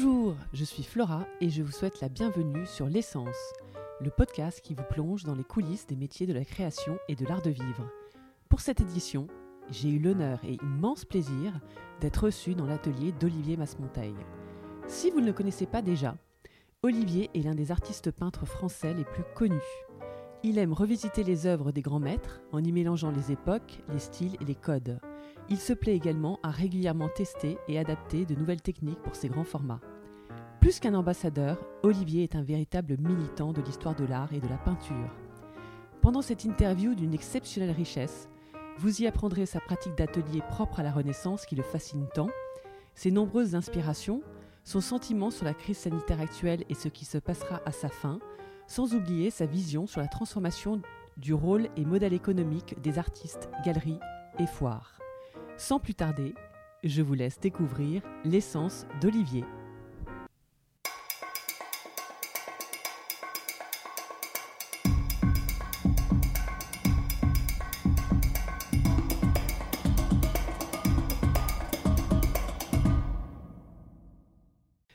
Bonjour, je suis Flora et je vous souhaite la bienvenue sur L'essence, le podcast qui vous plonge dans les coulisses des métiers de la création et de l'art de vivre. Pour cette édition, j'ai eu l'honneur et immense plaisir d'être reçu dans l'atelier d'Olivier Masmonteil. Si vous ne le connaissez pas déjà, Olivier est l'un des artistes peintres français les plus connus. Il aime revisiter les œuvres des grands maîtres en y mélangeant les époques, les styles et les codes. Il se plaît également à régulièrement tester et adapter de nouvelles techniques pour ses grands formats. Plus qu'un ambassadeur, Olivier est un véritable militant de l'histoire de l'art et de la peinture. Pendant cette interview d'une exceptionnelle richesse, vous y apprendrez sa pratique d'atelier propre à la Renaissance qui le fascine tant, ses nombreuses inspirations, son sentiment sur la crise sanitaire actuelle et ce qui se passera à sa fin, sans oublier sa vision sur la transformation du rôle et modèle économique des artistes, galeries et foires. Sans plus tarder, je vous laisse découvrir l'essence d'Olivier.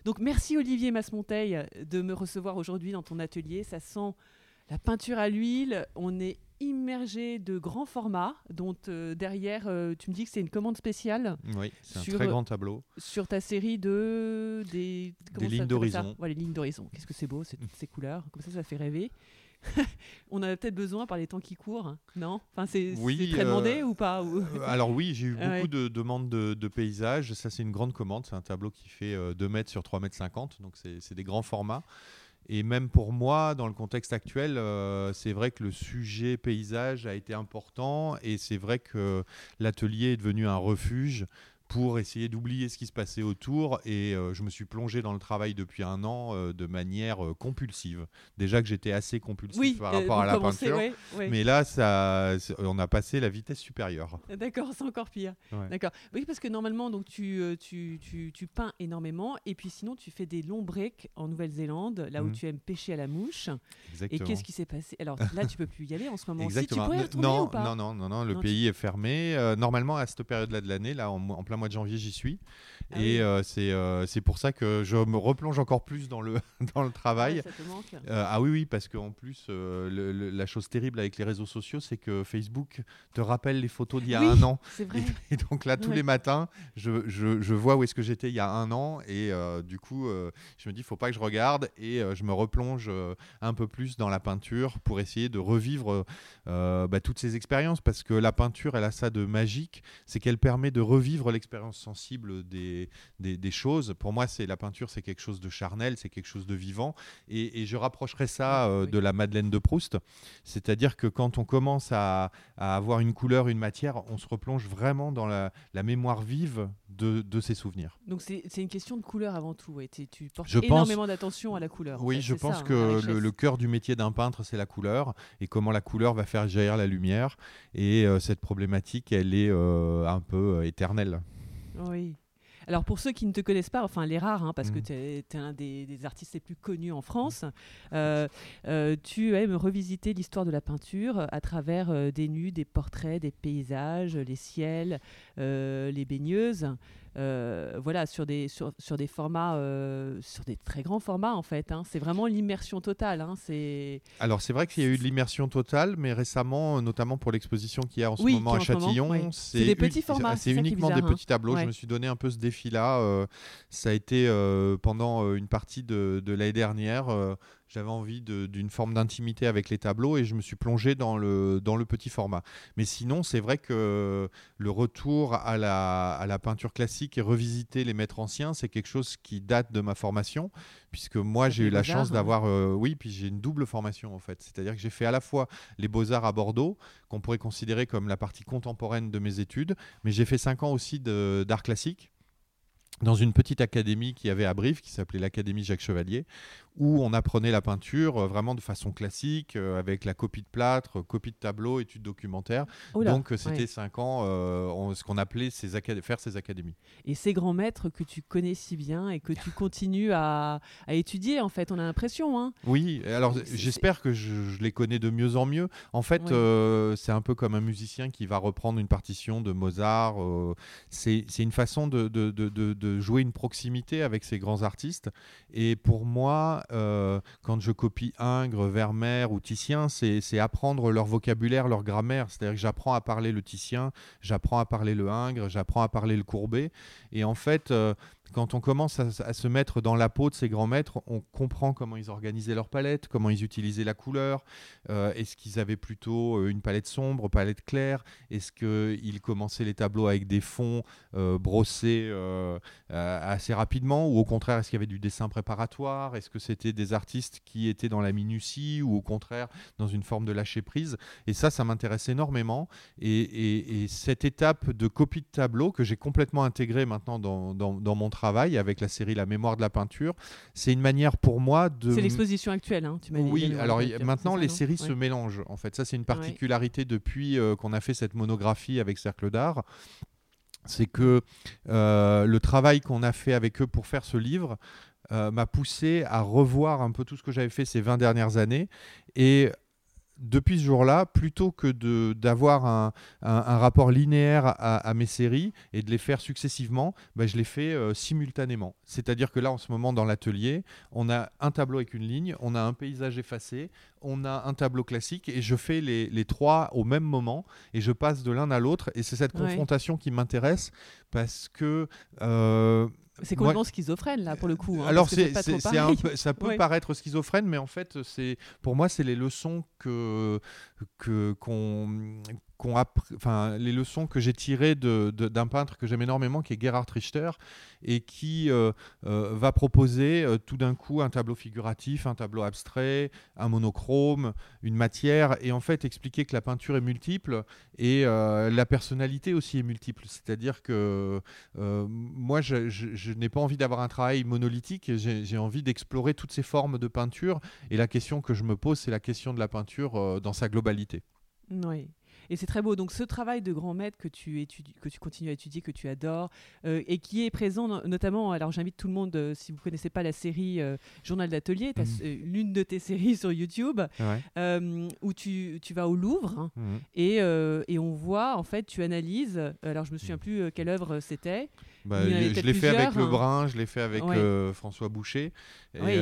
Donc merci Olivier Masmonteil de me recevoir aujourd'hui dans ton atelier. Ça sent la peinture à l'huile. On est immergé de grands formats, dont euh, derrière, euh, tu me dis que c'est une commande spéciale. Oui, c'est un très grand tableau. Sur ta série de... Des, des lignes d'horizon. Ouais, les lignes d'horizon. Qu'est-ce que c'est beau, ces, ces couleurs. Comme ça, ça fait rêver. on a peut-être besoin par les temps qui courent, non? Enfin, c'est très demandé euh, ou pas Alors oui, j'ai eu beaucoup de demandes de, paysages. Ça, c'est une grande commande. C'est un tableau qui fait 2 mètres sur 3 mètres 50, donc c'est des grands formats. Et même pour moi, dans le contexte actuel, euh, c'est vrai que le sujet paysage a été important et c'est vrai que l'atelier est devenu un refuge pour essayer d'oublier ce qui se passait autour. Et euh, je me suis plongé dans le travail depuis un an euh, de manière euh, compulsive. Déjà que j'étais assez compulsif par rapport à la peinture. Mais là, ça, on a passé la vitesse supérieure. D'accord, c'est encore pire. D'accord. Oui, parce que normalement, donc, tu, tu, tu, tu, peins énormément. Et puis sinon, tu fais des longs breaks en Nouvelle-Zélande, là où mhm. tu aimes pêcher à la mouche. Exactement. Et qu'est-ce qui s'est passé? Alors là, tu peux plus y aller en ce moment. Exactement. Si, tu non, ou pas? non, non, non, non, le pays est fermé. normalement, à cette période-là de l'année, là, en, en plein mois de janvier, j'y suis. Ah et euh, euh, c'est pour ça que je me replonge encore plus dans le, dans le travail. Euh, ah oui, oui, parce qu'en plus, la chose terrible avec les réseaux sociaux, c'est que Facebook te rappelle les photos d'il y a un an. Et, donc là, tous les matins, je, je, je vois où est-ce que j'étais il y a un an. Et du coup, je me dis, il faut pas que je regarde. Et je me replonge un peu plus dans la peinture pour essayer de revivre bah, toutes ces expériences. Parce que la peinture, elle a ça de magique, c'est qu'elle permet de revivre l'expérience sensible des, des, choses. Pour moi, c'est la peinture, c'est quelque chose de charnel, c'est quelque chose de vivant. Et, je rapprocherais ça euh, de la Madeleine de Proust. C'est-à-dire que quand on commence à, à, avoir une couleur, une matière, on se replonge vraiment dans la, la mémoire vive de, de, ses souvenirs. Donc c'est une question de couleur avant tout. Ouais. Tu portes je énormément d'attention à la couleur. Oui, je pense hein, que le, cœur du métier d'un peintre, c'est la couleur et comment la couleur va faire jaillir la lumière. Et euh, cette problématique, elle est euh, un peu éternelle. Oui. Alors pour ceux qui ne te connaissent pas, enfin les rares, hein, parce que mm. tu es, es, un des, artistes les plus connus en France, euh, euh, tu aimes revisiter l'histoire de la peinture à travers euh, des nus, des portraits, des paysages, les ciels, les baigneuses. Euh, voilà, sur des, sur, sur des formats, euh, sur des très grands formats en fait. Hein. C'est vraiment l'immersion totale. Hein. C'est... Alors c'est vrai qu'il y a eu de l'immersion totale, mais récemment, notamment pour l'exposition qu'il y a en ce moment à Châtillon, c'est, des petits formats. C'est, uniquement des hein. petits tableaux. Je me suis donné un peu ce défi-là. Euh, ça a été pendant une partie de, de l'année dernière j'avais envie d'une forme d'intimité avec les tableaux et je me suis plongé dans le, dans le petit format. Mais sinon, c'est vrai que le retour à la, à la peinture classique et revisiter les maîtres anciens, c'est quelque chose qui date de ma formation, puisque moi j'ai eu la chance hein. d'avoir, euh, oui, puis j'ai une double formation en fait. C'est-à-dire que j'ai fait à la fois les beaux-arts à Bordeaux, qu'on pourrait considérer comme la partie contemporaine de mes études, mais j'ai fait cinq ans aussi d'art classique dans une petite académie qui avait à Brive, qui s'appelait l'Académie Jacques Chevalier, où on apprenait la peinture euh, vraiment de façon classique, euh, avec la copie de plâtre, copie de tableau, études documentaires. Donc euh, c'était cinq ans, ce qu'on appelait ces faire ces académies. Et ces grands maîtres que tu connais si bien et que tu continues à, étudier, en fait, on a l'impression. Hein. Oui, alors j'espère que je, les connais de mieux en mieux. En fait, c'est un peu comme un musicien qui va reprendre une partition de Mozart. c'est une façon de, de, de de, jouer une proximité avec ces grands artistes. Et pour moi, euh, quand je copie Ingres, Vermeer ou Titien, c'est apprendre leur vocabulaire, leur grammaire. C'est-à-dire que j'apprends à parler le Titien, j'apprends à parler le Ingres, j'apprends à parler le Courbet. Et en fait, euh, quand on commence à, se mettre dans la peau de ces grands maîtres, on comprend comment ils organisaient leur palette, comment ils utilisaient la couleur. Euh, est-ce qu'ils avaient plutôt euh, une palette sombre, palette claire Est-ce qu'ils commençaient les tableaux avec des fonds euh, brossés assez rapidement Ou au contraire, est-ce qu'il y avait du dessin préparatoire Est-ce que c'était des artistes qui étaient dans la minutie ou au contraire dans une forme de lâcher prise? Et ça, ça m'intéresse énormément. Et, cette étape de copie de tableau que j'ai complètement intégrée maintenant dans, mon travail, travail avec la série La mémoire de la peinture. C'est une manière pour moi de. C'est l'exposition actuelle, hein, tu m'as dit. Oui, alors maintenant les séries se mélangent. En fait, ça c'est une particularité depuis euh, qu'on a fait cette monographie avec Cercle d'Art. C'est que euh, le travail qu'on a fait avec eux pour faire ce livre euh, m'a poussé à revoir un peu tout ce que j'avais fait ces 20 dernières années et depuis ce jour-là, plutôt que d'avoir un, un, rapport linéaire à, mes séries et de les faire successivement, bah, je les fais euh, simultanément. C'est-à-dire que là, en ce moment, dans l'atelier, on a un tableau avec une ligne, on a un paysage effacé, on a un tableau classique et je fais les, les trois au même moment et je passe de l'un à l'autre. Et c'est cette confrontation qui m'intéresse parce que euh, c'est complètement schizophrène là pour le coup. Hein, alors c'est, ça peut paraître schizophrène, mais en fait c'est pour moi c'est les leçons que que qu'on les leçons que j'ai tirées d'un peintre que j'aime énormément, qui est Gerhard Richter, et qui euh, euh, va proposer euh, tout d'un coup un tableau figuratif, un tableau abstrait, un monochrome, une matière, et en fait expliquer que la peinture est multiple et la personnalité aussi est multiple. C'est-à-dire que moi, je, je n'ai pas envie d'avoir un travail monolithique, j'ai envie d'explorer toutes ces formes de peinture, et la question que je me pose, c'est la question de la peinture dans sa globalité. Oui. Et c'est très beau. Donc ce travail de grand maître que tu étudies, que tu continues à étudier, que tu adores, euh, et qui est présent notamment. Alors j'invite tout le monde, euh, si vous connaissez pas la série euh, Journal d'atelier, mmh. l'une de tes séries sur YouTube, où tu, tu, vas au Louvre hein, mmh. et, et, on voit en fait, tu analyses. Alors je me souviens mmh. plus quelle œuvre c'était. Bah, je l'ai fait avec Lebrun, je l'ai fait avec François Boucher. Oui,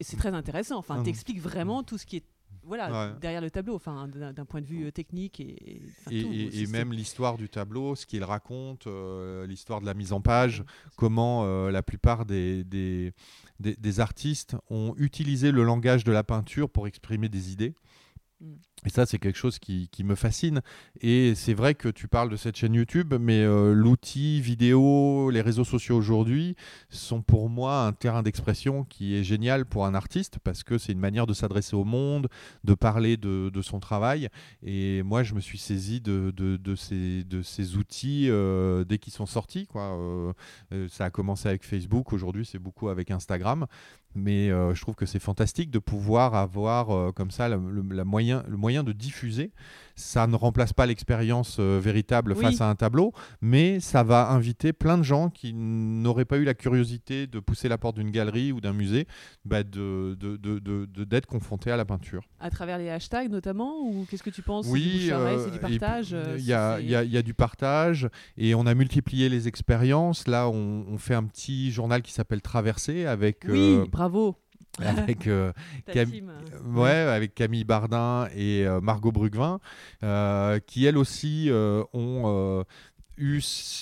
c'est très intéressant. Enfin, tu expliques vraiment tout ce qui est voilà, derrière le tableau, enfin, d'un point de vue euh, technique et, et, même l'histoire du tableau, ce qu'il raconte, euh, l'histoire de la mise en page, comment euh, la plupart des, des, des, artistes ont utilisé le langage de la peinture pour exprimer des idées. Et ça, c'est quelque chose qui, me fascine. Et c'est vrai que tu parles de cette chaîne YouTube, mais euh, l'outil vidéo, les réseaux sociaux aujourd'hui sont pour moi un terrain d'expression qui est génial pour un artiste parce que c'est une manière de s'adresser au monde, de parler de, son travail. Et moi, je me suis saisi de, ces, outils euh, dès qu'ils sont sortis. Euh, ça a commencé avec Facebook, aujourd'hui c'est beaucoup avec Instagram. Mais je trouve que c'est fantastique de pouvoir avoir comme ça le moyen de diffuser. Ça ne remplace pas l'expérience euh, véritable face à un tableau, mais ça va inviter plein de gens qui n'auraient pas eu la curiosité de pousser la porte d'une galerie ou d'un musée, bah de, d'être confrontés à la peinture. À travers les hashtags notamment, ou qu'est-ce que tu penses? Oui, euh, c'est du partage. Euh, il y, a, y, a, du partage et on a multiplié les expériences. Là, on, on fait un petit journal qui s'appelle Traversée avec. Oui, bravo. avec, euh, ouais, avec Camille Bardin et euh, Margot Brugvin, euh, qui elles aussi ont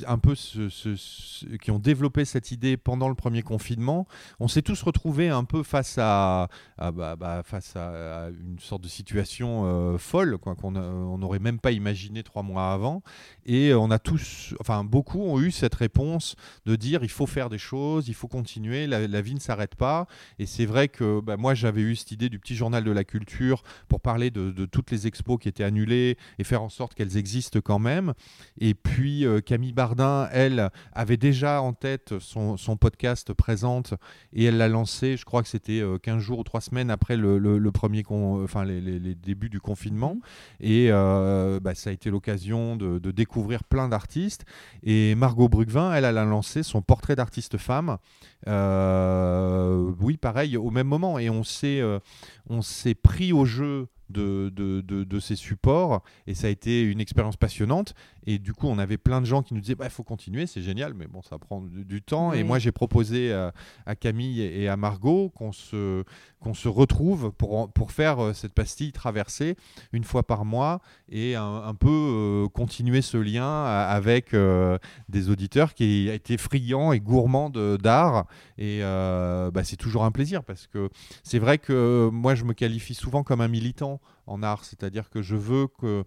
un peu ce, qui ont développé cette idée pendant le premier confinement, on s'est tous retrouvés un peu face à, bah, bah, face à, une sorte de situation euh, folle quoi qu'on n'aurait même pas imaginé trois mois avant. Et on a tous, enfin beaucoup ont eu cette réponse de dire il faut faire des choses, il faut continuer, la, vie ne s'arrête pas. Et c'est vrai que bah, moi j'avais eu cette idée du petit journal de la culture pour parler de, de toutes les expos qui étaient annulées et faire en sorte qu'elles existent quand même. Et puis Camille Bardin, elle, avait déjà en tête son, podcast Présente et elle l'a lancé, je crois que c'était 15 euh, jours ou 3 semaines après le, premier enfin, les, débuts du confinement. Mhm. Et euh, bah, ça a été l'occasion de, découvrir plein d'artistes. Et Margot Brugvin, elle, elle a lancé son portrait d'artiste femme. oui, pareil, au même moment. Et on s'est, on s'est pris au jeu de, de, de, ces supports et ça a été une expérience passionnante. Et du coup, on avait plein de gens qui nous disaient il bah, faut continuer, c'est génial, mais bon, ça prend du, temps. Et moi, j'ai proposé à, à, Camille et à Margot qu'on se, qu'on se retrouve pour, pour faire euh, cette pastille traversée une fois par mois et un, peu euh, continuer ce lien avec euh, des auditeurs qui été friands et gourmands d'art. Et bah, c'est toujours un plaisir parce que c'est vrai que moi, je me qualifie souvent comme un militant en art, c'est-à-dire que je veux que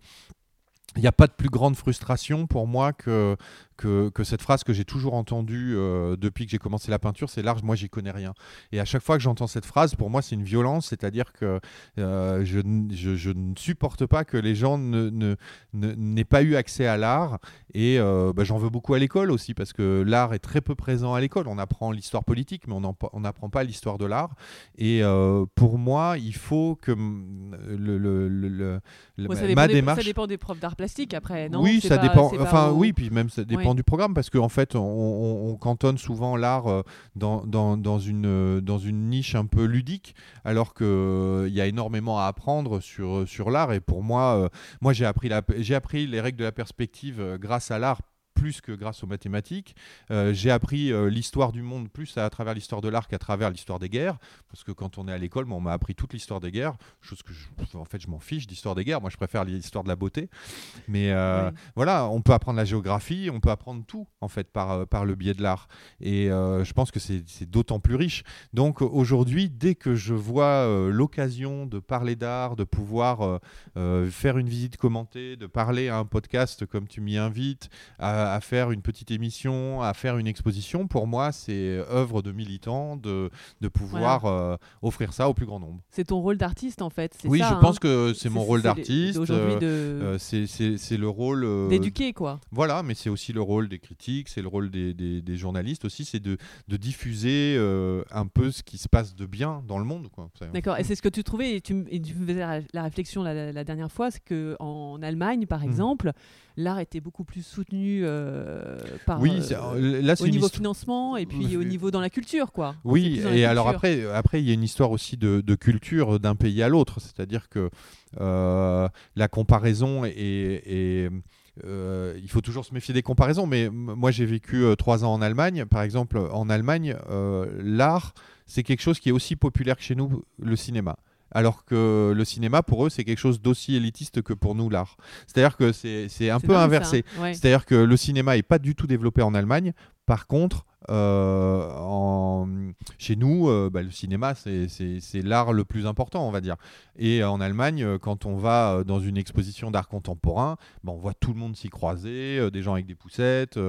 il n'y a pas de plus grande frustration pour moi que, que, cette phrase que j'ai toujours entendue euh, depuis que j'ai commencé la peinture, c'est large, moi j'y connais rien. Et à chaque fois que j'entends cette phrase, pour moi c'est une violence, c'est-à-dire que euh, je, je, ne supporte pas que les gens n'aient ne, ne, pas eu accès à l'art. Et euh, bah, j'en veux beaucoup à l'école aussi, parce que l'art est très peu présent à l'école. On apprend l'histoire politique, mais on n'apprend pas l'histoire de l'art. Et pour moi, il faut que le, le, le, ma démarche... ça dépend des profs d'art plastique après, non? Oui, ça dépend. Enfin, oui, puis même ça dépend du programme parce qu'en en fait, on, cantonne souvent l'art euh, euh, dans une niche un peu ludique, alors qu'il euh, il y a énormément à apprendre sur, sur l'art. Et pour moi, moi j'ai appris, la, appris les règles de la perspective grâce à l'art plus que grâce aux mathématiques. Euh, j'ai appris euh, l'histoire du monde plus à, travers l'histoire de l'art qu'à travers l'histoire des guerres, parce que quand on est à l'école, on m'a appris toute l'histoire des guerres, chose que je, en fait je m'en fiche d'histoire des guerres. Moi, je préfère l'histoire de la beauté. Mais euh, voilà, on peut apprendre la géographie, on peut apprendre tout en fait par par le biais de l'art. Et je pense que c'est d'autant plus riche. Donc aujourd'hui, dès que je vois l'occasion de parler d'art, de pouvoir faire une visite commentée, de parler à un podcast comme tu m'y invites, à à faire une petite émission, à faire une exposition, pour moi, c'est œuvre de militant de, de pouvoir euh, offrir ça au plus grand nombre. C'est ton rôle d'artiste, en fait. Oui, ça, je pense hein. que c'est mon rôle d'artiste. Euh, euh, c'est le rôle. D'éduquer, quoi. Voilà, mais c'est aussi le rôle des critiques, c'est le rôle des, des, journalistes aussi, c'est de, de, diffuser un peu ce qui se passe de bien dans le monde. D'accord, et c'est ce que tu trouvais, et tu, me faisais la réflexion la, dernière fois, c'est qu'en Allemagne, par mmh. L'art était beaucoup plus soutenu euh, par oui, euh, là, au niveau financement et puis au niveau dans la culture quoi. Oui, et alors après après il y a une histoire aussi de, culture d'un pays à l'autre, c'est-à-dire que euh, la comparaison est, il faut toujours se méfier des comparaisons, mais moi j'ai vécu trois ans en Allemagne. Par exemple, en Allemagne, l'art, c'est quelque chose qui est aussi populaire que chez nous, le cinéma alors que le cinéma, pour eux, c'est quelque chose d'aussi élitiste que pour nous, l'art. C'est-à-dire que c'est un peu inversé. C'est-à-dire que le cinéma n'est pas du tout développé en Allemagne. Par contre, en... Chez nous, euh, bah, le cinéma, c'est l'art le plus important, on va dire. Et en Allemagne, euh, quand on va dans une exposition d'art contemporain, bah, on voit tout le monde s'y croiser, des gens avec des poussettes,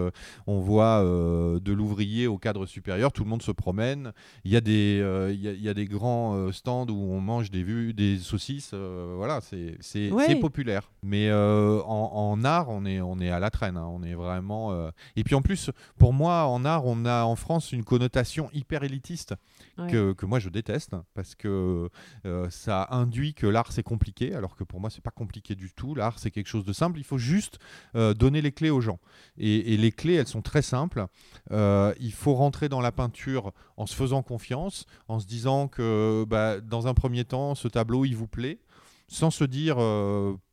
on voit de l'ouvrier au cadre supérieur, tout le monde se promène. Il y, a des, il, y a, des grands stands où on mange des, vues, des saucisses, voilà, c'est populaire. Mais en, art, on est, on est à la traîne, hein. on est vraiment... Et puis en plus, pour moi, en art, on a en France une connotation hyper élitiste que, moi je déteste parce que euh, ça induit que l'art c'est compliqué alors que pour moi c'est pas compliqué du tout. L'art c'est quelque chose de simple. Il faut juste euh, donner les clés aux gens. Et, les clés elles sont très simples. Euh, il faut rentrer dans la peinture en se faisant confiance, en se disant que bah, dans un premier temps ce tableau il vous plaît sans se dire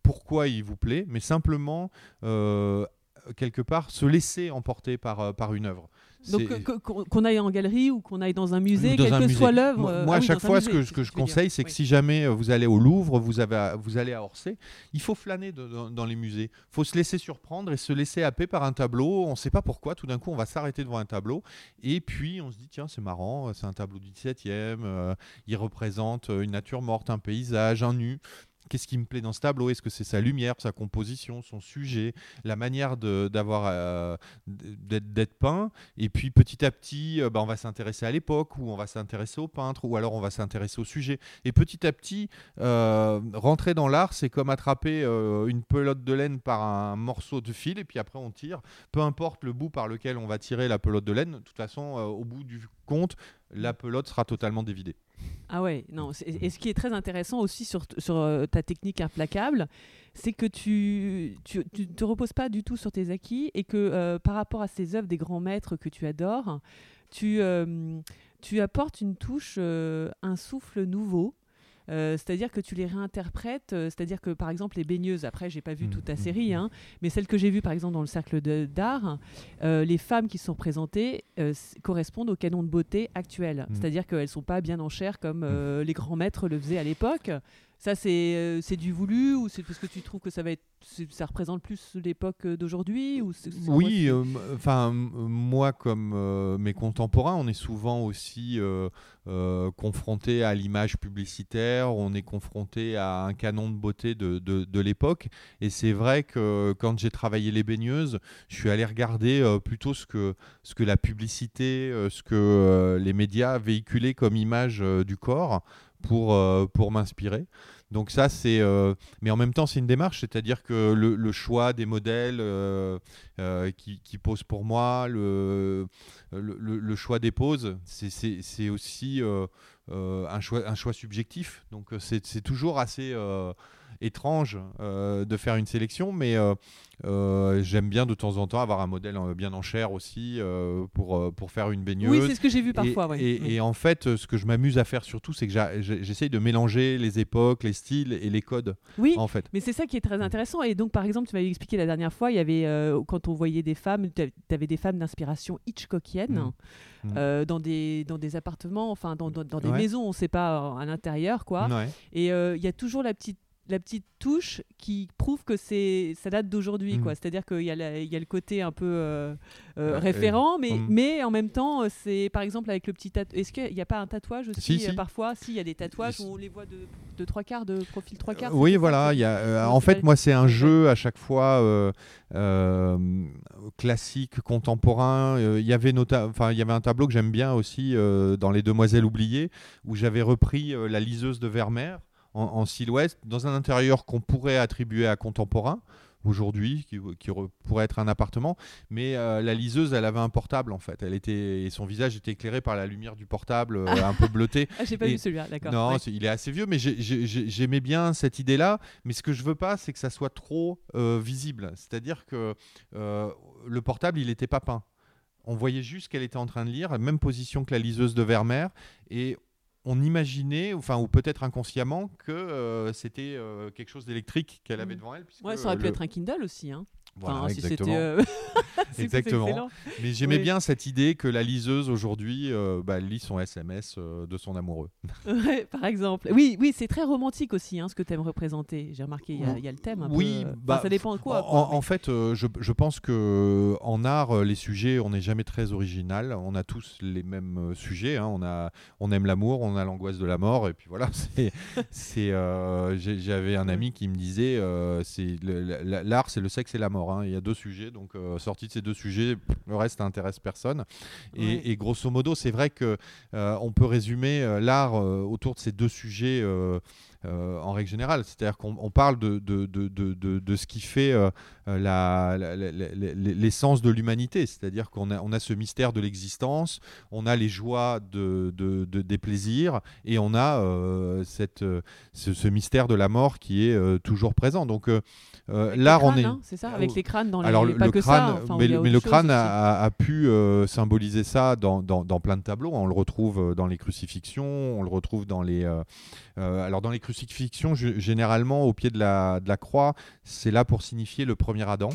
pourquoi il vous plaît, mais simplement quelque part se laisser emporter par, par une œuvre. Donc qu'on aille en galerie ou qu'on aille dans un musée, quelle que soit l'œuvre. Moi, moi ah à chaque fois, ce que, ce que je conseille, c'est que si jamais euh, vous allez au Louvre, vous, avez, vous allez à Orsay, il faut flâner dans, les musées. Il faut se laisser surprendre et se laisser happer par un tableau. On ne sait pas pourquoi, tout d'un coup, on va s'arrêter devant un tableau. Et puis, on se dit, tiens, c'est marrant, c'est un tableau du 17e, euh, il représente une nature morte, un paysage, un nu. Qu'est-ce qui me plaît dans ce tableau? Est-ce que c'est sa lumière, sa composition, son sujet, la manière d'avoir euh, d'être peint? Et puis petit à petit, euh, bah, on va s'intéresser à l'époque, ou on va s'intéresser au peintre, ou alors on va s'intéresser au sujet. Et petit à petit, euh, rentrer dans l'art, c'est comme attraper une pelote de laine par un morceau de fil, et puis après on tire. Peu importe le bout par lequel on va tirer la pelote de laine, de toute façon, au bout du compte, la pelote sera totalement dévidée. Ah ouais, non. Et ce qui est très intéressant aussi sur, sur euh, ta technique implacable, c'est que tu, tu, te reposes pas du tout sur tes acquis et que euh, par rapport à ces œuvres des grands maîtres que tu adores, tu, euh, tu apportes une touche, un souffle nouveau c'est-à-dire que tu les réinterprètes, c'est-à-dire que par exemple les baigneuses, après j'ai pas vu mmh, toute ta mmh, série, mmh. hein, mais celle que j'ai vue par exemple dans le cercle d'art, les femmes qui sont représentées correspondent au canon de beauté actuel, c'est-à-dire qu'elles sont pas bien en chair comme les grands maîtres le faisaient à l'époque. Ça, c'est c'est du voulu ou c'est parce que tu trouves que ça va être ça représente plus l'époque d'aujourd'hui ou Oui, enfin moi comme mes contemporains, on est souvent aussi euh, confronté à l'image publicitaire, on est confronté à un canon de beauté de, de, l'époque. Et c'est vrai que quand j'ai travaillé les baigneuses, je suis allé regarder euh, plutôt ce que, ce que la publicité, euh, ce que les médias véhiculaient comme image du corps pour, pour m'inspirer. Donc ça, c'est... mais en même temps, c'est une démarche, c'est-à-dire que le, choix des modèles qui, qui posent pour moi, le, le, choix des poses, c'est aussi un, choix, un choix subjectif. Donc c'est toujours assez étrange euh, de faire une sélection, mais euh, euh, j'aime bien de temps en temps avoir un modèle bien en chair aussi pour, pour faire une baigneuse. Oui, c'est ce que j'ai vu parfois. Et, et, en fait, ce que je m'amuse à faire surtout, c'est que j'essaye de mélanger les époques, les styles et les codes. Oui, en fait. mais c'est ça qui est très intéressant. Et donc, par exemple, tu m'avais expliqué la dernière fois, il y avait, quand on voyait des femmes, tu avais des femmes d'inspiration Hitchcockienne. Mmh. Mmh. dans, des, dans des appartements, enfin dans, dans, des maisons, on ne sait pas à l'intérieur quoi. Et il y a toujours la petite la petite touche qui prouve que c'est ça date d'aujourd'hui quoi mm. c'est à dire qu'il y, a il y a le côté un peu euh, euh, référent mais, mm. mais en même temps euh, c'est par exemple avec le petit tatouage est-ce qu'il n'y a pas un tatouage aussi parfois? Si il y a des tatouages où on les voit de, de trois quarts de profil trois quarts oui voilà il y a, en fait moi c'est un jeu à chaque fois classique contemporain. Il y avait enfin il y avait un tableau que j'aime bien aussi dans les demoiselles oubliées où j'avais repris la liseuse de Vermeer en, silhouette, dans un intérieur qu'on pourrait attribuer à contemporain aujourd'hui, qui, pourrait être un appartement. Mais euh, la liseuse, elle avait un portable en fait. Elle était et son visage était écliré par la lumière du portable, euh, un peu bleuté. Ah, j'ai pas vu celui-là, d'accord. Non, il est assez vieux, mais j'aimais bien cette idée-là. Mais ce que je veux pas, c'est que ça soit trop euh, visible. C'est-à-dire que le portable, il n'était pas peint. On voyait juste qu'elle était en train de lire, même position que la liseuse de Vermeer, et on imaginait, enfin, ou peut-être inconsciemment, que euh, c'était euh, quelque chose d'électrique qu'elle avait mm. devant elle. Ouais, ça aurait pu être un Kindle aussi. Hein. Voilà, exactement. Euh, exactement. Mais j'aimais bien cette idée que la liseuse aujourd'hui euh, bah, lit son SMS euh, de son amoureux. par exemple. Oui, oui, c'est très romantique aussi hein, ce que tu aimes représenter. J'ai remarqué, il y, a le thème. Un oui, peu, bah, ça dépend de quoi. En, fait, je, je, pense que en art, les sujets, on n'est jamais très original. On a tous les mêmes sujets. Hein. On, a, on aime l'amour, on a l'angoisse de la mort, et puis voilà. C'est, j'avais un ami qui me disait, c'est l'art, c'est le sexe et la mort. Hein. Il y a deux sujets, donc euh, sorti de ces deux sujets, le reste n'intéresse personne. Et, grosso modo, c'est vrai que euh, on peut résumer euh, l'art autour de ces deux sujets. en règle générale. C'est-à-dire qu'on parle de, de, de, de, ce qui fait l'essence de l'humanité. C'est-à-dire qu'on a, on a ce mystère de l'existence, on a les joies de, des plaisirs, et on a cette, ce, mystère de la mort qui est toujours présent. Donc l'art, on est... Hein, c'est ça, avec les crânes dans les Alors, pas le que crâne, ça, mais, le crâne a, pu euh, symboliser ça dans, dans, plein de tableaux. On le retrouve euh, dans les crucifixions, on le retrouve dans les. Euh, alors dans les crucifixions, généralement au pied de la, de la croix, c'est là pour signifier le premier Adam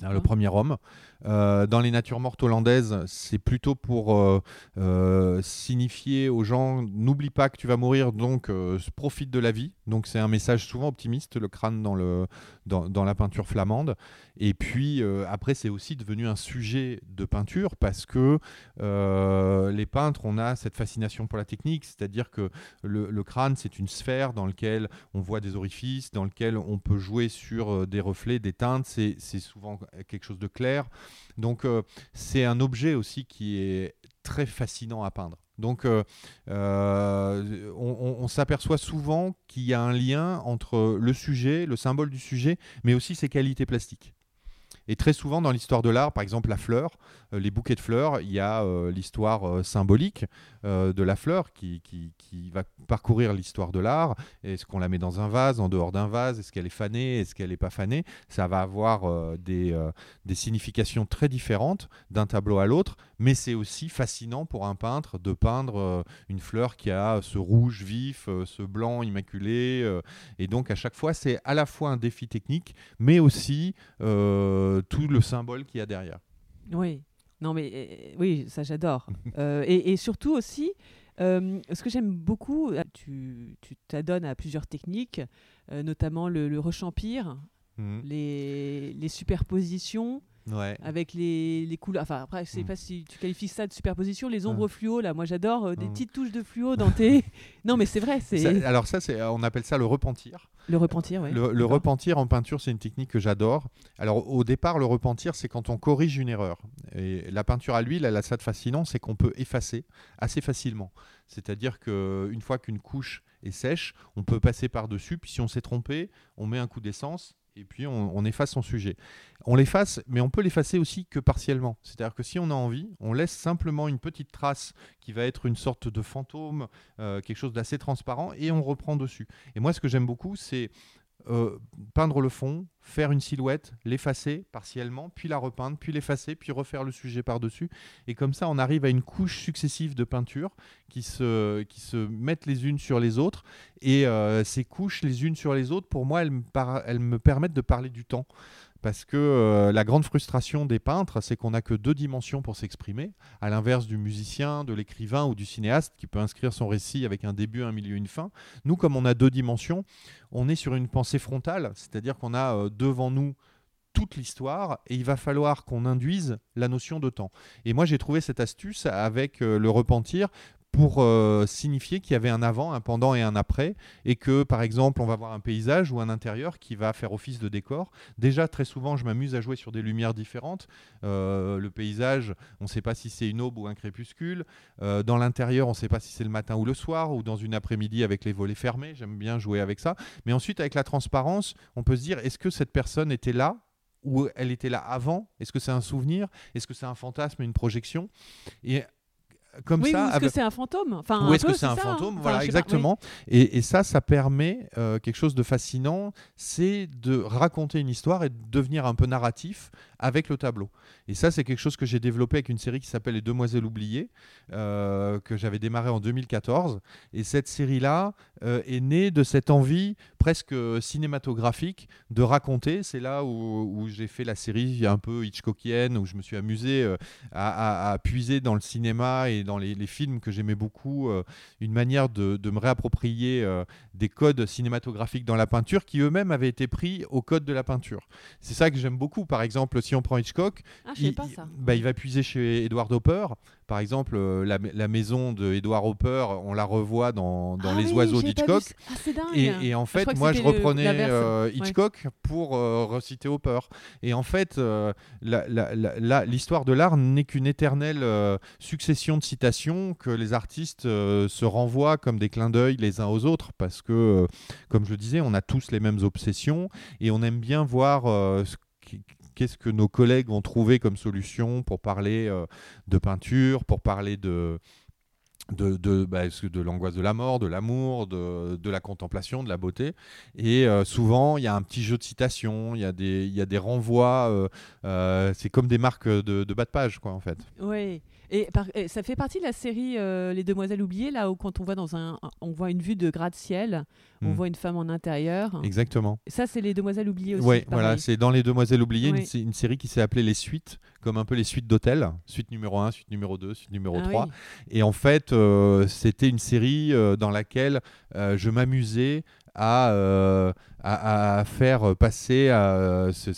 le premier homme. Euh, dans les natures mortes hollandaises, c'est plutôt pour euh, euh, signifier aux gens n'oublie pas que tu vas mourir, donc profite de la vie. Donc c'est un message souvent optimiste, le crâne dans, la peinture flamande. Et puis après, c'est aussi devenu un sujet de peinture parce que les peintres, on a cette fascination pour la technique, c'est-à-dire que le, le crâne, c'est une sphère dans laquelle on voit des orifices, dans lequel on peut jouer sur des reflets, des teintes. C'est souvent quelque chose de clair. Donc euh, c'est un objet aussi qui est très fascinant à peindre. Donc euh, euh, on, s'aperçoit souvent qu'il y a un lien entre le sujet, le symbole du sujet, mais aussi ses qualités plastiques. Et très souvent dans l'histoire de l'art, par exemple la fleur, euh, les bouquets de fleurs, il y a euh, l'histoire euh, symbolique de la fleur qui, qui, va parcourir l'histoire de l'art. Est-ce qu'on la met dans un vase, en dehors d'un vase? Est-ce qu'elle est fanée? Est-ce qu'elle n'est pas fanée? Ça va avoir des, des significations très différentes d'un tableau à l'autre, mais c'est aussi fascinant pour un peintre de peindre une fleur qui a ce rouge vif, ce blanc immaculé. et donc à chaque fois, c'est à la fois un défi technique, mais aussi tout le symbole qu'il y a derrière. Oui, non, mais euh, oui, ça j'adore. Euh, et, surtout aussi, euh, ce que j'aime beaucoup, tu t'adonnes à plusieurs techniques, notamment le, le rechampir, mmh. les, les, superpositions. Avec les, les, couleurs. Enfin, après, je sais mmh. pas si tu qualifies ça de superposition. Les ombres fluo, là, moi j'adore des mmh. petites touches de fluo dans tes. non, mais c'est vrai. alors, ça, on appelle ça le repentir. Le repentir, oui. Le, repentir en peinture, c'est une technique que j'adore. Alors au départ, le repentir, c'est quand on corrige une erreur. Et la peinture à l'huile, elle a ça de fascinant, c'est qu'on peut effacer assez facilement. C'est-à-dire qu'une fois qu'une couche est sèche, on peut passer par-dessus, puis si on s'est trompé, on met un coup d'essence et puis on, efface son sujet. On l'efface, mais on peut l'effacer aussi que partiellement. C'est-à-dire que si on a envie, on laisse simplement une petite trace qui va être une sorte de fantôme, euh, quelque chose d'assez transparent, et on reprend dessus. Et moi, ce que j'aime beaucoup, c'est euh, peindre le fond, faire une silhouette, l'effacer partiellement, puis la repeindre, puis l'effacer, puis refaire le sujet par-dessus. Et comme ça, on arrive à une couche successive de peinture qui se, qui mettent les unes sur les autres. Et euh, ces couches, les unes sur les autres, pour moi, me, elles me permettent de parler du temps. Parce que euh, la grande frustration des peintres, c'est qu'on n'a que deux dimensions pour s'exprimer, à l'inverse du musicien, de l'écrivain ou du cinéaste qui peut inscrire son récit avec un début, un milieu, une fin. Nous, comme on a deux dimensions, on est sur une pensée frontale, c'est-à-dire qu'on a euh, devant nous toute l'histoire et il va falloir qu'on induise la notion de temps. Et moi j'ai trouvé cette astuce avec euh, le repentir pour euh, signifier qu'il y avait un avant, un pendant et un après, et que par exemple on va voir un paysage ou un intérieur qui va faire office de décor. Déjà très souvent je m'amuse à jouer sur des lumières différentes. Euh, le paysage, on ne sait pas si c'est une aube ou un crépuscule. Euh, dans l'intérieur, on ne sait pas si c'est le matin ou le soir, ou dans une après-midi avec les volets fermés. J'aime bien jouer avec ça. Mais ensuite avec la transparence, on peut se dire est-ce que cette personne était là ou elle était là avant? Est-ce que c'est un souvenir? Est-ce que c'est un fantasme, une projection? Comme oui, ça. Ou est-ce que c'est un fantôme? Enfin, Ou est-ce que c'est un fantôme? Voilà, exactement. et, et, ça, ça permet euh, quelque chose de fascinant, c'est de raconter une histoire et de devenir un peu narratif avec le tableau. Et ça, c'est quelque chose que j'ai développé avec une série qui s'appelle Les Demoiselles oubliées, euh, que j'avais démarré en 2014. Et cette série-là euh, est née de cette envie presque cinématographique de raconter. C'est là où, j'ai fait la série un peu Hitchcockienne, où je me suis amusé à, à, puiser dans le cinéma et dans les, films que j'aimais beaucoup, euh, une manière de, me réapproprier euh, des codes cinématographiques dans la peinture qui eux-mêmes avaient été pris au code de la peinture. C'est ça que j'aime beaucoup. Par exemple, si on prend Hitchcock, ah, il, bah, il va puiser chez Edward Hopper par exemple, euh, la, maison de Edward Hopper, on la revoit dans, ah Les Oiseaux d'Hitchcock. Ah, et, en fait, moi, je reprenais euh, Hitchcock pour euh, reciter Hopper. Et en fait, l'histoire de l'art n'est qu'une éternelle succession de citations que les artistes se renvoient comme des clins d'œil les uns aux autres. Parce que, comme je le disais, on a tous les mêmes obsessions et on aime bien voir ce qu'est-ce que nos collègues ont trouvé comme solution pour parler euh, de peinture, pour parler de, de, de, bah, de l'angoisse de la mort, de l'amour, de, de, la contemplation, de la beauté. Et euh, souvent, il y a un petit jeu de citation, il y, a des, y a des renvois. Euh, c'est comme des marques de, de bas de page, quoi, en fait. Oui. Et, ça fait partie de la série euh, Les Demoiselles oubliées, là où quand on voit dans un, on voit une vue de gratte-ciel, on hmm. voit une femme en intérieur. Exactement. Ça, c'est Les Demoiselles oubliées aussi. Oui, voilà, c'est dans Les Demoiselles oubliées, une, série qui s'est appelée Les Suites, comme un peu les suites d'hôtel, suite numéro 1, suite numéro 2, suite numéro 3. Ah Et en fait, euh, c'était une série euh, dans laquelle je m'amusais à, à, faire passer à, ce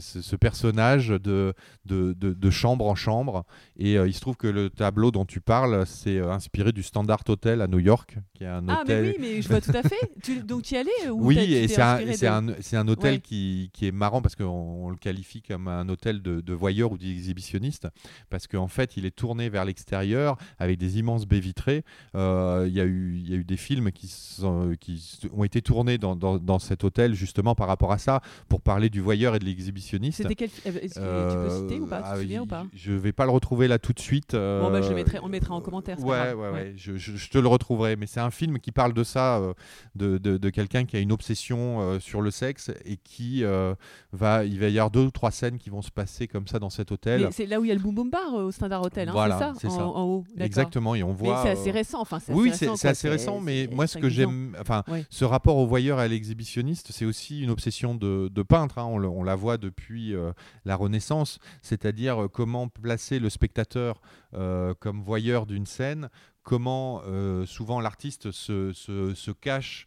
ce, personnage de, de, chambre en chambre. Et euh, il se trouve que le tableau dont tu parles, c'est euh, inspiré du Standard Hotel à New York, qui est un ah, hôtel. mais oui, mais je vois tout à fait. tu, donc tu y allais Oui, et c'est un, un, hôtel qui, qui, est marrant parce qu'on le qualifie comme un hôtel de, de voyeurs ou d'exhibitionnistes, parce qu'en fait, il est tourné vers l'extérieur avec des immenses baies vitrées. Euh, il y, a eu, y a eu des films qui, sont, qui ont été tournés dans, dans, cet hôtel justement par rapport à ça pour parler du voyeur et de l'exhibitionniste. C'était quel euh, tu peux citer ou pas? Tu te ah, souviens ou pas? Je vais pas le retrouver là tout de suite. Bon, bah, je le mettrai, on le mettra en commentaire. Ouais, ouais, ouais, Je, je- je te le retrouverai. Mais c'est un film qui parle de ça, euh, de, de- de quelqu'un qui a une obsession euh, sur le sexe et qui euh, va, il va y avoir deux ou trois scènes qui vont se passer comme ça dans cet hôtel. C'est là où il y a le Boom Boom Bar euh, au Standard Hotel, hein, Voilà, c'est ça, en, ça. en haut. Exactement. Et on voit. c'est euh, assez récent, enfin. c'est Oui, assez c'est assez récent, mais moi, ce que 5-10 ans. j'aime, enfin, ce rapport au voyeur et à l'exhibitionniste, c'est aussi une obsession de, peintre. hein. On, la voit depuis euh, la Renaissance, c'est-à-dire euh, comment placer le spectateur euh, comme voyeur d'une scène, comment souvent l'artiste se, cache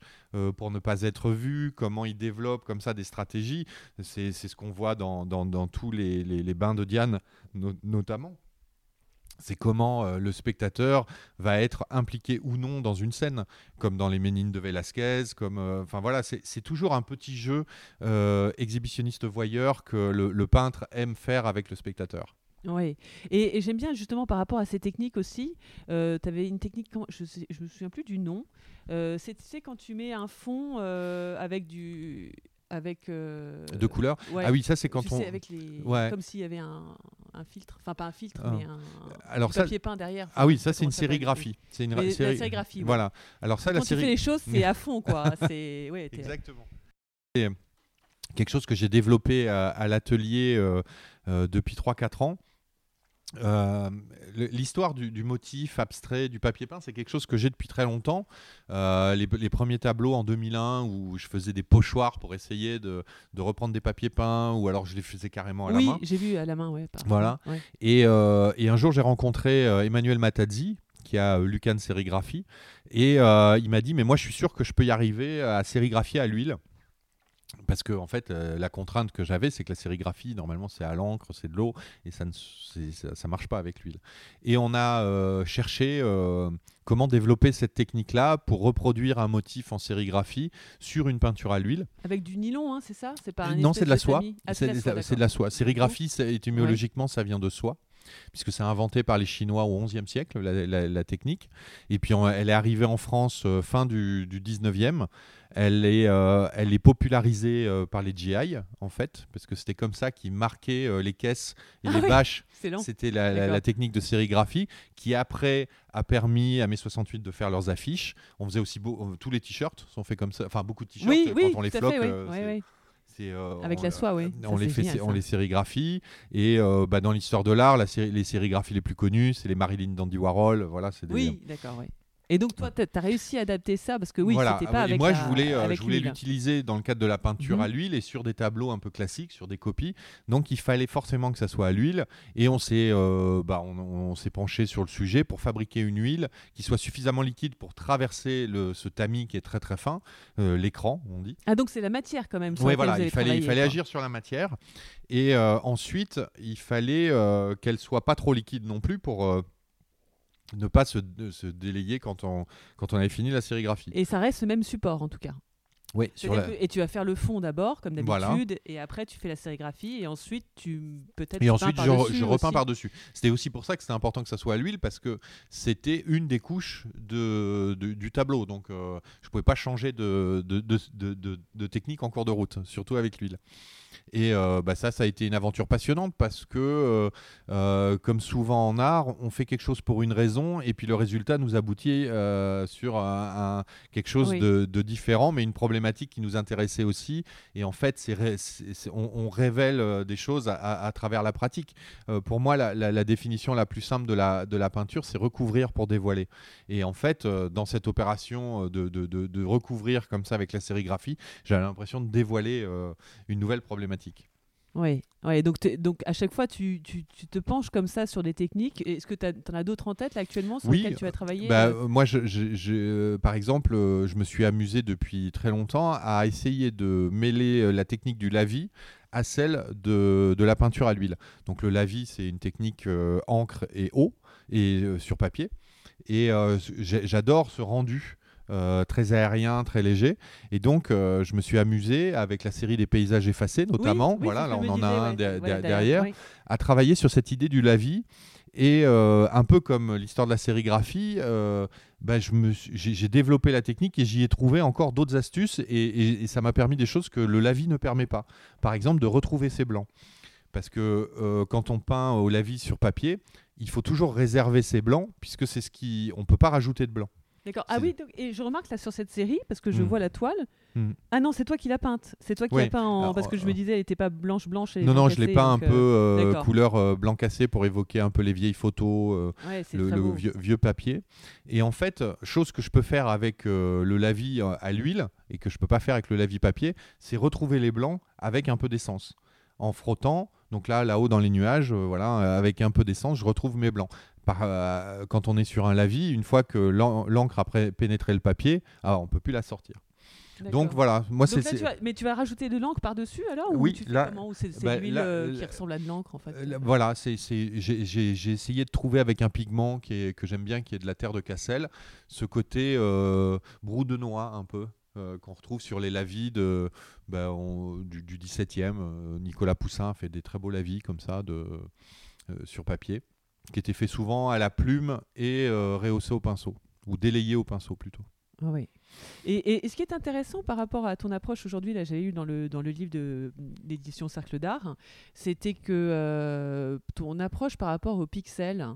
pour ne pas être vu, comment il développe comme ça des stratégies. C'est ce qu'on voit dans, tous les, bains de Diane, no- notamment c'est comment euh, le spectateur va être impliqué ou non dans une scène, comme dans les Ménines de Velázquez, comme, euh, voilà, c'est toujours un petit jeu euh, exhibitionniste-voyeur que le, peintre aime faire avec le spectateur. Oui, et, j'aime bien justement par rapport à ces techniques aussi. tu avais une technique, je ne me souviens plus du nom. Euh, c'est quand tu mets un fond euh, avec du. Avec, euh, De couleurs. ouais, Ah oui, ça c'est quand tu on. sais, avec les, Ouais. comme s'il y avait un, un filtre, enfin pas un filtre, Ah. mais un, Alors du ça- papier peint derrière. Ah oui, ça c'est une sérigraphie. C'est une Mais la séri- sérigraphie, ouais. Voilà. Alors ça, Quand la tu fais série. les choses, c'est à fond, quoi. c'est ouais, Exactement. C'est quelque chose que j'ai développé à, à l'atelier euh, euh, depuis 3-4 ans. Euh, L'histoire du, du motif abstrait du papier peint, c'est quelque chose que j'ai depuis très longtemps. Euh, les, les premiers tableaux en 2001 où je faisais des pochoirs pour essayer de, de reprendre des papiers peints ou alors je les faisais carrément à oui, la main. j'ai vu à la main, ouais. parfois, Voilà. ouais. Et, euh, et un jour, j'ai rencontré Emmanuel Matazzi, qui a Lucan Sérigraphie, et il m'a dit, mais moi, je suis sûr que je peux y arriver à sérigraphier à l'huile. Parce que en fait, euh, la contrainte que j'avais, c'est que la sérigraphie, normalement, c'est à l'encre, c'est de l'eau, et ça ne ça, ça marche pas avec l'huile. Et on a euh, cherché euh, comment développer cette technique-là pour reproduire un motif en sérigraphie sur une peinture à l'huile. Avec du nylon, hein, c'est ça? C'est pas un Non, c'est de la soie. Ah, c'est de la soie, c'est de la soie. Sérigraphie, étymologiquement, ça vient de soie, puisque c'est inventé par les Chinois au XIe siècle, la, la- la technique. Et puis, on- elle est arrivée en France euh, fin du, du 19e. Elle est, euh, elle est popularisée euh, par les GI, en fait, parce que c'était comme ça qu'ils marquaient les caisses et Ah les oui. bâches. C'était la, technique de sérigraphie qui, après, a permis à mai 68 de faire leurs affiches. On faisait aussi beau- tous les t-shirts sont faits comme ça. Enfin, beaucoup de t-shirts, Oui, euh, oui, quand on les floque, euh, c'est- euh, Avec on- la soie, oui. On Ça, les fait, génial, on les sérigraphie et euh, bah, dans l'histoire de l'art, la les sérigraphies les plus connues, c'est les Marilyn d'Andy Warhol. Voilà, c'est des- Oui, d'accord, oui. Et donc toi, tu as réussi à adapter ça parce que oui, Voilà. c'était Ah pas et avec moi, la- je voulais, euh, je voulais l'utiliser dans le cadre de la peinture Mhm. à l'huile et sur des tableaux un peu classiques, sur des copies. Donc, il fallait forcément que ça soit à l'huile. Et on s'est, euh, bah, on, on s'est penché sur le sujet pour fabriquer une huile qui soit suffisamment liquide pour traverser le, ce tamis qui est très très fin, euh, l'écran, on dit. Ah donc c'est la matière quand même. Oui, voilà, il fallait, il fallait quoi. agir sur la matière. Et euh, ensuite, il fallait qu'elle soit pas trop liquide non plus pour ne pas se, se délayer quand on, quand on avait fini la sérigraphie. Et ça reste le même support en tout cas. Oui, sur la... Et tu vas faire le fond d'abord, comme Voilà. d'habitude, et après tu fais la sérigraphie, et ensuite tu peut-être. Et ensuite, je, je repeins par-dessus. C'était aussi pour ça que c'était important que ça soit à l'huile, parce que c'était une des couches de, de- du tableau. Donc, euh, je ne pouvais pas changer de, de, de- de- de- de technique en cours de route, surtout avec l'huile. Et euh, bah, ça, ça a été une aventure passionnante parce que, euh, euh, comme souvent en art, on fait quelque chose pour une raison et puis le résultat nous aboutit sur un, un- quelque chose Oui. de, de différent, mais une problématique qui nous intéressait aussi. Et en fait, c'est- on, on révèle des choses à, à- à travers la pratique. Pour moi, la, la- la définition la plus simple de la, de la peinture, c'est recouvrir pour dévoiler. Et en fait, dans cette opération de, de- recouvrir comme ça avec la sérigraphie, j'avais l'impression de dévoiler une nouvelle problématique. Oui, ouais, donc, donc à chaque fois tu, tu, tu te penches comme ça sur des techniques. Est-ce que tu en as d'autres en tête là, actuellement sur Oui, lesquelles tu vas travailler Bah, euh euh, moi, je, je- je- euh, par exemple, euh, je me suis amusé depuis très longtemps à essayer de mêler euh, la technique du lavis à celle de, de la peinture à l'huile. Donc le lavis, c'est une technique euh, encre et eau et euh, sur papier. Et euh, j'adore ce rendu. Euh, très aérien, très léger. Et donc, euh, je me suis amusé avec la série des paysages effacés, notamment. oui, voilà, là, on en a un ouais. derrière à travailler sur cette idée du lavis Et un peu comme l'histoire de la sérigraphie, bah, j'ai développé la technique et j'y ai trouvé encore d'autres astuces et, ça m'a permis des choses que le lavis ne permet pas. Par exemple, de retrouver ses blancs. Parce que quand on peint au lavis sur papier, il faut toujours réserver ses blancs puisque c'est ce qui, on peut pas rajouter de blanc. D'accord. Ah oui, et je remarque là sur cette série, parce que je hmm. vois la toile. Hmm. Ah non, c'est toi qui l'as peinte. C'est toi qui l'as peint en... parce que je me euh, disais, elle n'était pas blanche blanche. non non, je l'ai peint un peu euh, euh, couleur blanc cassé pour évoquer un peu les vieilles photos, le, vieux, papier. Et en fait, chose que je peux faire avec le lavis à l'huile et que je peux pas faire avec le lavis papier, c'est retrouver les blancs avec un peu d'essence en frottant. Donc là, là-haut dans les nuages, voilà, avec un peu d'essence, je retrouve mes blancs. Euh, quand on est sur un lavis, une fois que l'encre a pénétré le papier, ah, on ne peut plus la sortir. Donc voilà, moi c'est. Mais tu vas rajouter de l'encre par-dessus alors Oui, ou là. C'est bah, l'huile euh, qui ressemble à de l'encre en fait euh, Voilà, j'ai essayé de trouver avec un pigment qui est, que j'aime bien, qui est de la terre de Cassel, ce côté euh, brou de noix un peu. qu'on retrouve sur les lavis de, bah, du, du, 17e. Nicolas Poussin fait des très beaux lavis comme ça de, sur papier qui était fait souvent à la plume et euh, rehaussé au pinceau, ou délayé au pinceau plutôt. Ah oui. Et, et, ce qui est intéressant par rapport à ton approche aujourd'hui, là j'ai eu dans le, dans le livre de l'édition Cercle d'Art, c'était que euh, ton approche par rapport au pixel,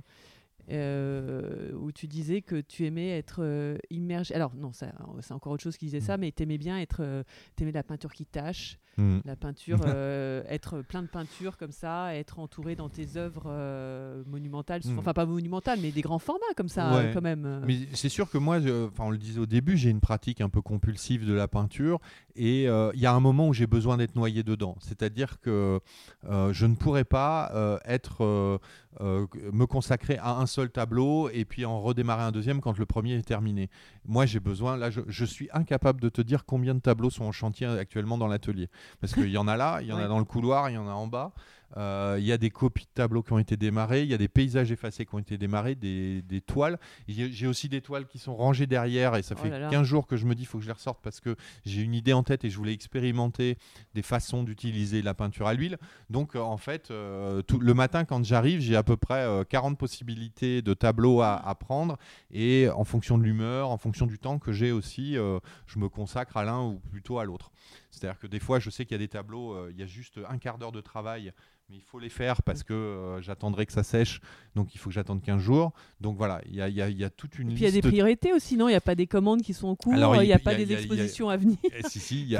euh, où tu disais que tu aimais être immergé. Alors non, c'est encore autre chose qui disait ça, mm. mais tu aimais bien être, tu aimais la peinture qui tâche, Mm. La peinture, euh, être plein de peinture comme ça, être entouré dans tes œuvres euh, monumentales, mm. enfin pas monumentales, mais des grands formats comme ça euh, quand même. Mais c'est sûr que moi, enfin on le disait au début, j'ai une pratique un peu compulsive de la peinture et il y a un moment où j'ai besoin d'être noyé dedans. C'est-à-dire que je ne pourrais pas être me consacrer à un seul tableau et puis en redémarrer un deuxième quand le premier est terminé. Moi, j'ai besoin, là, je, je suis incapable de te dire combien de tableaux sont en chantier actuellement dans l'atelier. Parce qu'il y en a là, il y en a dans le couloir, il y en a en bas. Euh, il y a des copies de tableaux qui ont été démarrés, il y a des paysages effacés qui ont été démarrés, des, toiles. J'ai aussi des toiles qui sont rangées derrière et ça oh fait 15 jours que je me dis il faut que je les ressorte parce que j'ai une idée en tête et je voulais expérimenter des façons d'utiliser la peinture à l'huile. Donc en fait, euh, tout, le matin quand j'arrive, j'ai à peu près 40 euh, possibilités de tableaux à, à, prendre et en fonction de l'humeur, en fonction du temps que j'ai aussi, je me consacre à l'un ou plutôt à l'autre. C'est-à-dire que des fois, je sais qu'il y a des tableaux, il y a juste un quart d'heure de travail mais il faut les faire parce que euh, j'attendrai que ça sèche, donc il faut que j'attende 15 jours. Donc voilà, il y a, y, y a, toute une Et puis il y a des priorités aussi, non Il n'y a pas des commandes qui sont en cours, il n'y a, pas des expositions à venir. si, si, il y,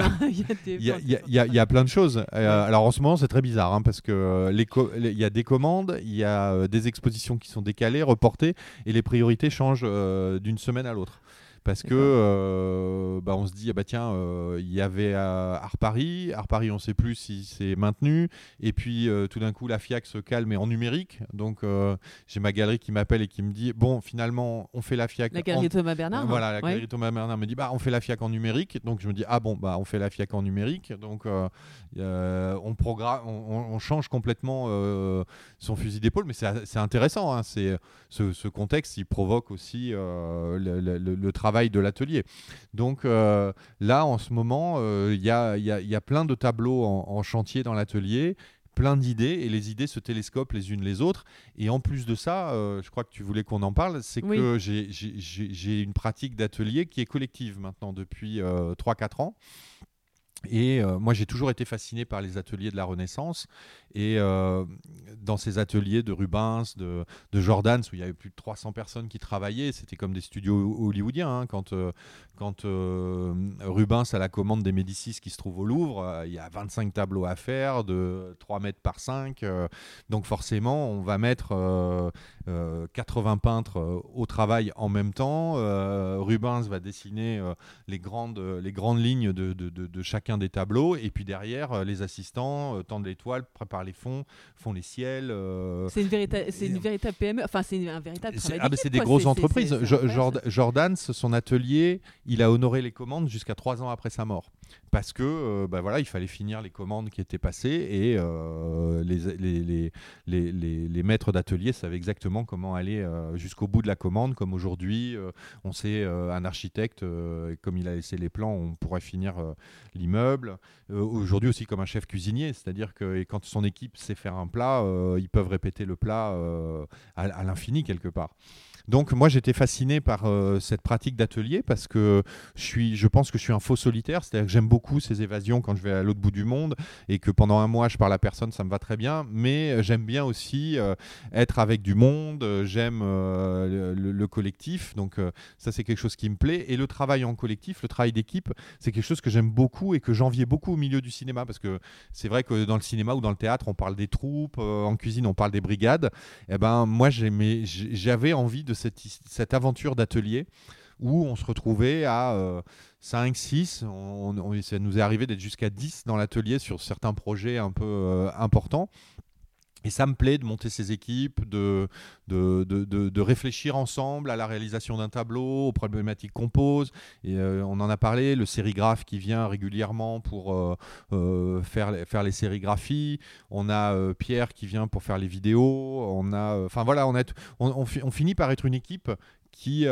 a plein de choses. Euh, alors en ce moment, c'est très bizarre hein, parce que il y a des commandes, il y a euh, des expositions qui sont décalées, reportées, et les priorités changent d'une semaine à l'autre parce que euh, bah, on se dit ah bah tiens euh, il y avait Art Paris. Art Paris on sait plus si c'est maintenu. Et puis euh, tout d'un coup la FIAC se calme mais en numérique. Donc j'ai ma galerie qui m'appelle et qui me dit bon finalement on fait la FIAC la galerie Thomas Bernard voilà la galerie Thomas Bernard me dit bah on fait la FIAC en numérique. Donc je me dis ah bon bah on fait la FIAC en numérique. Donc on programme on, change complètement son fusil d'épaule. Mais c'est intéressant hein. c'est ce, contexte il provoque aussi le, le travail de l'atelier. Donc euh, là, en ce moment, euh, il y, a, plein de tableaux en, chantier dans l'atelier plein d'idées et les idées se télescopent les unes les autres. Et en plus de ça, euh, je crois que tu voulais qu'on en parle, c'est que j'ai une pratique d'atelier qui est collective maintenant depuis 3-4 ans. Et moi, j'ai toujours été fasciné par les ateliers de la Renaissance. Et euh, dans ces ateliers de Rubens, de, de Jordans, où il y avait plus de 300 personnes qui travaillaient, c'était comme des studios hollywoodiens. Hein. quand euh, quand euh, Rubens a la commande des Médicis qui se trouve au Louvre, il y a 25 tableaux à faire de 3 mètres par 5. donc forcément, on va mettre 80 peintres au travail en même temps. Rubens va dessiner les, grandes, les grandes lignes de, de, de, chacun des tableaux. Et puis derrière, les assistants tendent l'étoile, préparent les fonds, font les ciels. Euh, c'est une, une véritable PME, enfin c'est un véritable travail Ah, c'est des grosses entreprises. Jordan, son atelier, il a honoré les commandes jusqu'à trois ans après sa mort. Parce que euh, bah voilà, il fallait finir les commandes qui étaient passées et euh, les, les, les, les, maîtres d'atelier savaient exactement comment aller jusqu'au bout de la commande. Comme aujourd'hui, on sait un architecte, comme il a laissé les plans, on pourrait finir l'immeuble. Aujourd'hui aussi comme un chef cuisinier, c'est-à-dire que quand son équipe sait faire un plat, ils peuvent répéter le plat à l'infini quelque part. Donc moi j'étais fasciné par euh, cette pratique d'atelier parce que je, suis, je pense que je suis un faux solitaire, c'est-à-dire que j'aime beaucoup ces évasions quand je vais à l'autre bout du monde et que pendant un mois je parle à personne, ça me va très bien, mais euh, j'aime bien aussi euh, être avec du monde, j'aime le, collectif, donc ça c'est quelque chose qui me plaît, et le travail en collectif, le travail d'équipe, c'est quelque chose que j'aime beaucoup et que j'enviais beaucoup au milieu du cinéma. Parce que c'est vrai que dans le cinéma ou dans le théâtre on parle des troupes, en cuisine on parle des brigades, et eh ben moi j'avais envie de cette, aventure d'atelier où on se retrouvait à 5, euh, 6, on, ça nous est arrivé d'être jusqu'à 10 dans l'atelier sur certains projets un peu euh, importants. Et ça me plaît de monter ces équipes, de, de, de, réfléchir ensemble à la réalisation d'un tableau, aux problématiques qu'on pose. Et, euh, on en a parlé, le sérigraphe qui vient régulièrement pour euh, euh, faire, faire les sérigraphies. On a Pierre qui vient pour faire les vidéos. On a, enfin voilà, on, on, on, finit par être une équipe qui,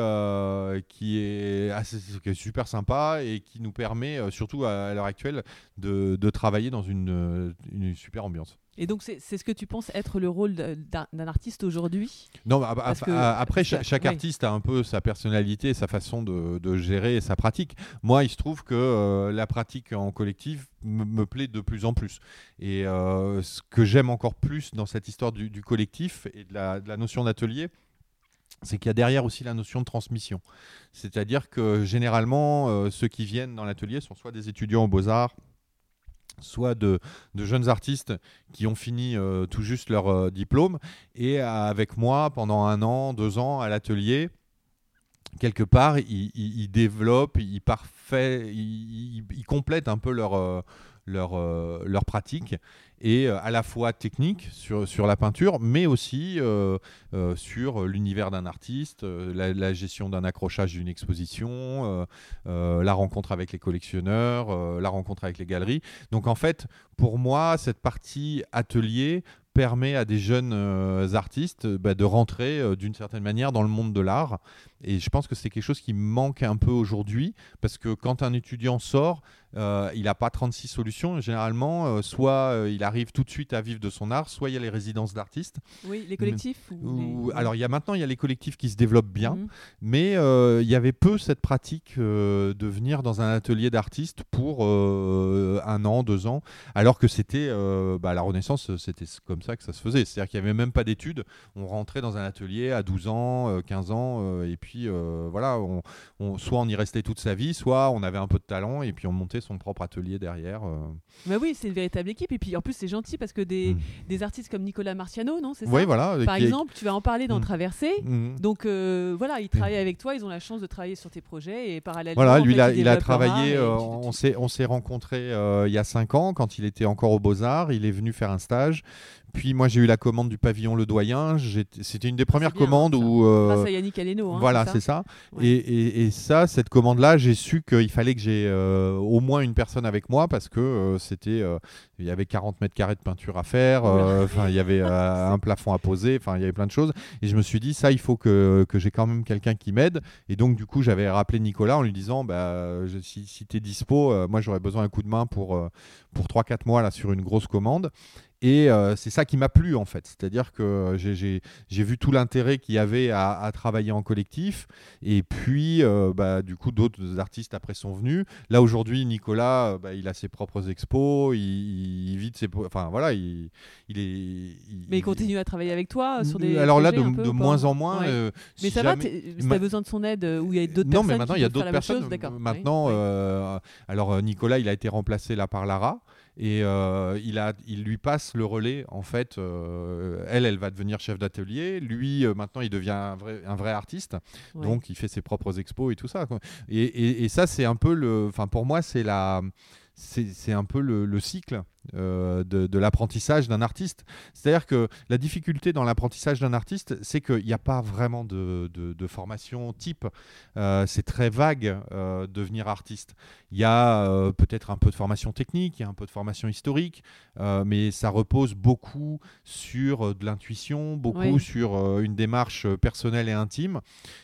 qui, est super sympa et qui nous permet, surtout à, l'heure actuelle, de, de, travailler dans une, une super ambiance. Et donc, c'est ce que tu penses être le rôle d'un artiste aujourd'hui? Non, bah, après, chaque, artiste a un peu sa personnalité, sa façon de, gérer sa pratique. Moi, il se trouve que euh, la pratique en collectif me plaît de plus en plus. Et euh, ce que j'aime encore plus dans cette histoire du, collectif et de la, de la notion d'atelier, c'est qu'il y a derrière aussi la notion de transmission. C'est-à-dire que généralement, euh, ceux qui viennent dans l'atelier sont soit des étudiants aux beaux-arts, soit de, jeunes artistes qui ont fini euh, tout juste leur euh, diplôme et avec moi pendant un an, deux ans à l'atelier. Quelque part, ils, développent, ils, parfait, ils, complètent un peu leur, euh, leur, leur pratique et euh, à la fois technique sur, sur la peinture, mais aussi euh, euh, sur l'univers d'un artiste, la, gestion d'un accrochage d'une exposition, la rencontre avec les collectionneurs, la rencontre avec les galeries. Donc en fait, pour moi, cette partie atelier permet à des jeunes artistes bah, de rentrer d'une certaine manière dans le monde de l'art. Et je pense que c'est quelque chose qui manque un peu aujourd'hui, parce que quand un étudiant sort, il n'a pas 36 solutions. Généralement, soit il a arrive tout de suite à vivre de son art, soit il y a les résidences d'artistes. Oui, les collectifs. Alors il y a maintenant il y a les collectifs qui se développent bien, mhm. mais euh, il y avait peu cette pratique euh, de venir dans un atelier d'artiste pour euh, un an, deux ans, alors que c'était bah, la Renaissance, c'était comme ça que ça se faisait. C'est-à-dire qu'il n'y avait même pas d'études, on rentrait dans un atelier à 12 ans, 15 ans, et puis voilà, on, soit on y restait toute sa vie, soit on avait un peu de talent et puis on montait son propre atelier derrière. Bah oui, c'est une véritable équipe. Et puis en plus, c'est gentil parce que des, mm. des, artistes comme Nicolas Marciano, non c'est ça Oui, voilà. Par exemple, tu vas en parler dans mm. Traversée. Mm. Donc euh, voilà, ils travaillent avec toi, ils ont la chance de travailler sur tes projets et parallèlement. Voilà, lui, il a, travaillé. Euh, on s'est rencontrés euh, il y a cinq ans quand il était encore aux Beaux-Arts. Il est venu faire un stage. Puis moi j'ai eu la commande du pavillon Le Doyen. C'était une des premières commandes où. Euh, Grâce à Yannick Aleno. Hein, voilà, c'est ça. Et, et, ça, cette commande-là, j'ai su qu'il fallait que j'ai euh, au moins une personne avec moi parce que euh, c'était, il y avait 40 mètres carrés de peinture à faire. Enfin, il y avait un plafond à poser. Enfin, il y avait plein de choses. Et je me suis dit ça, il faut que, que j'ai quand même quelqu'un qui m'aide. Et donc du coup, j'avais rappelé Nicolas en lui disant, bah, si, si tu es dispo, moi j'aurais besoin d'un coup de main pour pour 3-4 mois là sur une grosse commande. Et euh, c'est ça qui m'a plu en fait. C'est-à-dire que j'ai vu tout l'intérêt qu'il y avait à, travailler en collectif. Et puis, euh, bah, du coup, d'autres artistes après sont venus. Là aujourd'hui, Nicolas, euh, bah, il a ses propres expos. Il, vide ses. Enfin voilà, il, il est. Mais il continue à travailler avec toi sur des. Alors là, de, moins en moins. mais ça va, tu as besoin de son aide ou il y a d'autres personnes Non, mais maintenant, il y a d'autres personnes. Maintenant, alors Nicolas, il a été remplacé là par Lara. Et euh, il, a, il lui passe le relais, en fait. Euh, elle, elle va devenir chef d'atelier. Lui, euh, maintenant, il devient un vrai, un vrai artiste. Donc, il fait ses propres expos et tout ça. Et, et, ça, c'est un peu le. Enfin, pour moi, c'est la. C'est un peu le, le cycle euh, de, l'apprentissage d'un artiste. C'est-à-dire que la difficulté dans l'apprentissage d'un artiste, c'est qu'il n'y a pas vraiment de, formation type. Euh, c'est très vague euh, devenir artiste. Il y a peut-être un peu de formation technique, il y a un peu de formation historique, mais ça repose beaucoup sur de l'intuition, beaucoup sur une démarche personnelle et intime.